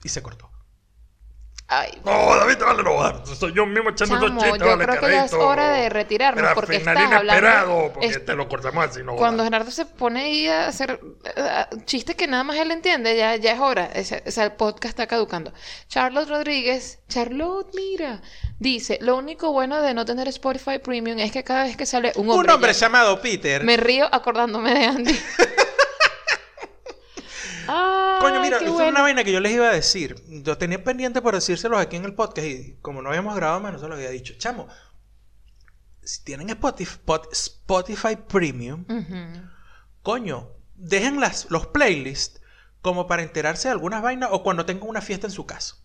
Y se cortó. Ay, No, David, vale, no, soy yo mismo echando Chamo, chistes, yo vale, creo que ya es hora de retirarnos Era porque final estás inesperado, hablando- porque es- te lo cortamos así, no Cuando jodas. Gerardo se pone ahí a hacer chistes que nada más él entiende, ya, ya es hora. O sea, el podcast está caducando. Charlotte Rodríguez, Charlotte, mira, dice: Lo único bueno de no tener Spotify Premium es que cada vez que sale un Un hombre. hombre ya- llamado Peter. Me río acordándome de Andy. [laughs] Coño, mira, es una vaina que yo les iba a decir. Yo tenía pendiente por decírselos aquí en el podcast y como no habíamos grabado más, no se lo había dicho. Chamo, si tienen Spotify, Spot- Spotify Premium, coño, dejen las, los playlists como para enterarse de algunas vainas o cuando tengan una fiesta en su casa.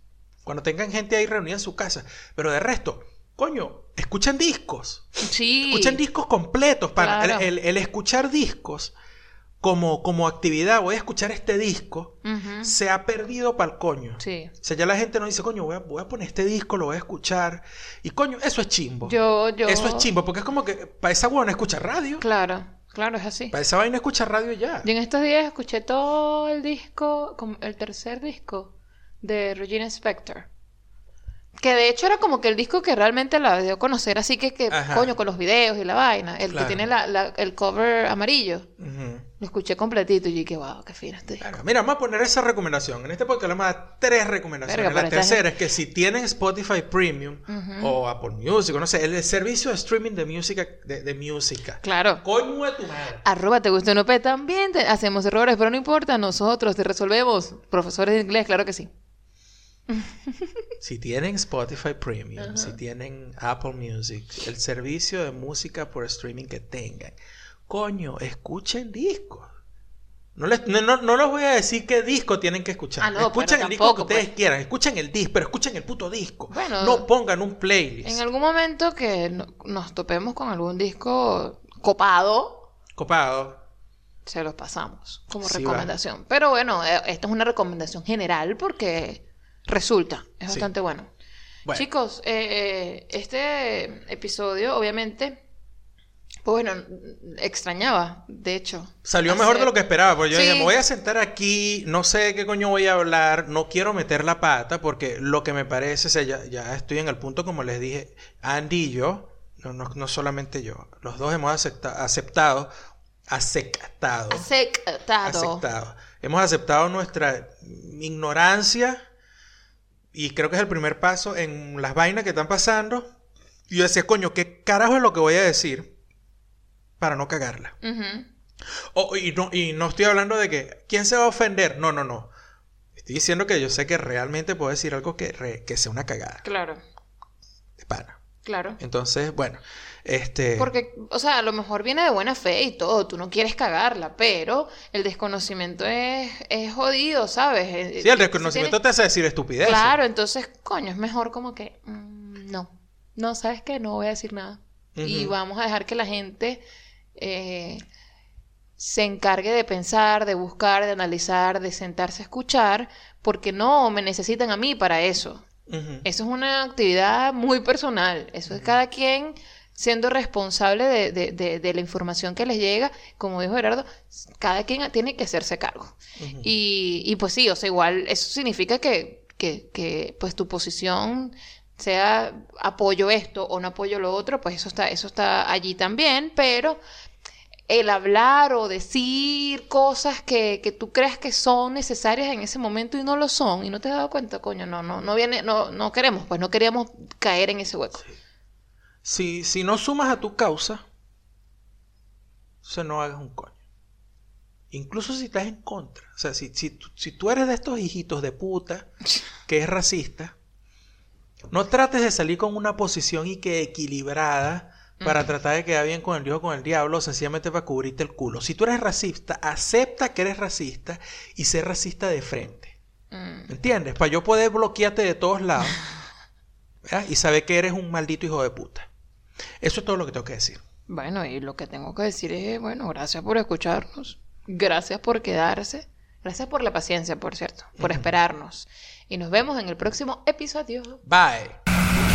Cuando tengan gente ahí reunida en su casa. Pero de resto, coño, escuchen discos. Sí. Escuchen discos completos. Para Claro. el, el- el escuchar discos como, como actividad, voy a escuchar este disco, se ha perdido para el coño. Sí. O sea, ya la gente no dice, coño, voy a, voy a poner este disco, lo voy a escuchar. Y coño, eso es chimbo. Yo, yo. Eso es chimbo, porque es como que para esa huevona escucha radio. Claro. Claro, es así. Para esa vaina escucha radio ya. Y en estos días escuché todo el disco, el tercer disco de Regina Spector. Que de hecho era como que el disco que realmente la dio a conocer, así que, que Ajá. coño, con los videos y la vaina. El Claro. que tiene la, la- el cover amarillo. Lo escuché completito y dije, wow, qué fino este disco. Claro. Mira, vamos a poner esa recomendación. En este podcast le vamos a dar tres recomendaciones. Verga, la tercera es que si tienen Spotify Premium o Apple Music, o no sé, el servicio de streaming de música, de, de música. Claro. Coño de tu madre. Arroba te gusta o no pe, también te- hacemos errores, pero no importa, nosotros te resolvemos. Profesores de inglés, claro que sí. Si tienen Spotify Premium, si tienen Apple Music, el servicio de música por streaming que tengan, coño, escuchen discos. No les, no, no, no les voy a decir qué disco tienen que escuchar. Ah, no, escuchen el disco que ustedes pues. quieran. Escuchen el disco, pero escuchen el puto disco. Bueno, no pongan un playlist. En algún momento que no- nos topemos con algún disco copado, Copado. se los pasamos como Sí, recomendación. Pero bueno, eh, esta es una recomendación general porque resulta, es Sí. bastante bueno. Bueno. Chicos, eh, eh, este episodio obviamente, pues bueno, extrañaba, de hecho. Salió mejor de lo que esperaba, porque yo Sí. dije, me voy a sentar aquí, no sé de qué coño voy a hablar, no quiero meter la pata, porque lo que me parece, o sea, ya, ya estoy en el punto, como les dije, Andy y yo, no, no, no solamente yo, los dos hemos acepta- aceptado, aceptado, Aceptado. aceptado, hemos aceptado nuestra ignorancia, y creo que es el primer paso en las vainas que están pasando, y yo decía, coño, ¿qué carajo es lo que voy a decir para no cagarla? Ujú. Oh, y, no, y no estoy hablando de que quién se va a ofender. No, no, no. Estoy diciendo que yo sé que realmente puedo decir algo que, re- que sea una cagada Claro, de pana. claro. Entonces, bueno, este. Porque, o sea, a lo mejor viene de buena fe y todo, tú no quieres cagarla, pero el desconocimiento es, es jodido, ¿sabes? Eh, sí, el desconocimiento te hace decir estupidez. Claro, entonces, coño, es mejor como que, mm, no, no, ¿sabes qué? No voy a decir nada. Y vamos a dejar que la gente eh, se encargue de pensar, de buscar, de analizar, de sentarse a escuchar, porque no me necesitan a mí para eso. Eso es una actividad muy personal. Eso es cada quien siendo responsable de, de- de- de la información que les llega. Como dijo Gerardo, cada quien tiene que hacerse cargo. Y, y pues sí, o sea, igual eso significa que, que, que, pues tu posición sea apoyo esto o no apoyo lo otro, pues eso está, eso está allí también, pero el hablar o decir cosas que, que tú creas que son necesarias en ese momento y no lo son, y no te has dado cuenta, coño, no, no, no viene, no, no queremos, pues no queríamos caer en ese hueco. Si, si no sumas a tu causa, se no hagas un coño. Incluso si estás en contra. O sea, si, si, tú- si tú eres de estos hijitos de puta [laughs] que es racista, no trates de salir con una posición y que equilibrada para tratar de quedar bien con el Dios o con el diablo, sencillamente para cubrirte el culo. Si tú eres racista, acepta que eres racista y sé racista de frente. Mm, ¿Me entiendes? Para yo poder bloquearte de todos lados [laughs] ¿verdad? y saber que eres un maldito hijo de puta. Eso es todo lo que tengo que decir. Bueno, y lo que tengo que decir es, bueno, gracias por escucharnos, gracias por quedarse, gracias por la paciencia, por cierto, por esperarnos. Y nos vemos en el próximo episodio. Bye.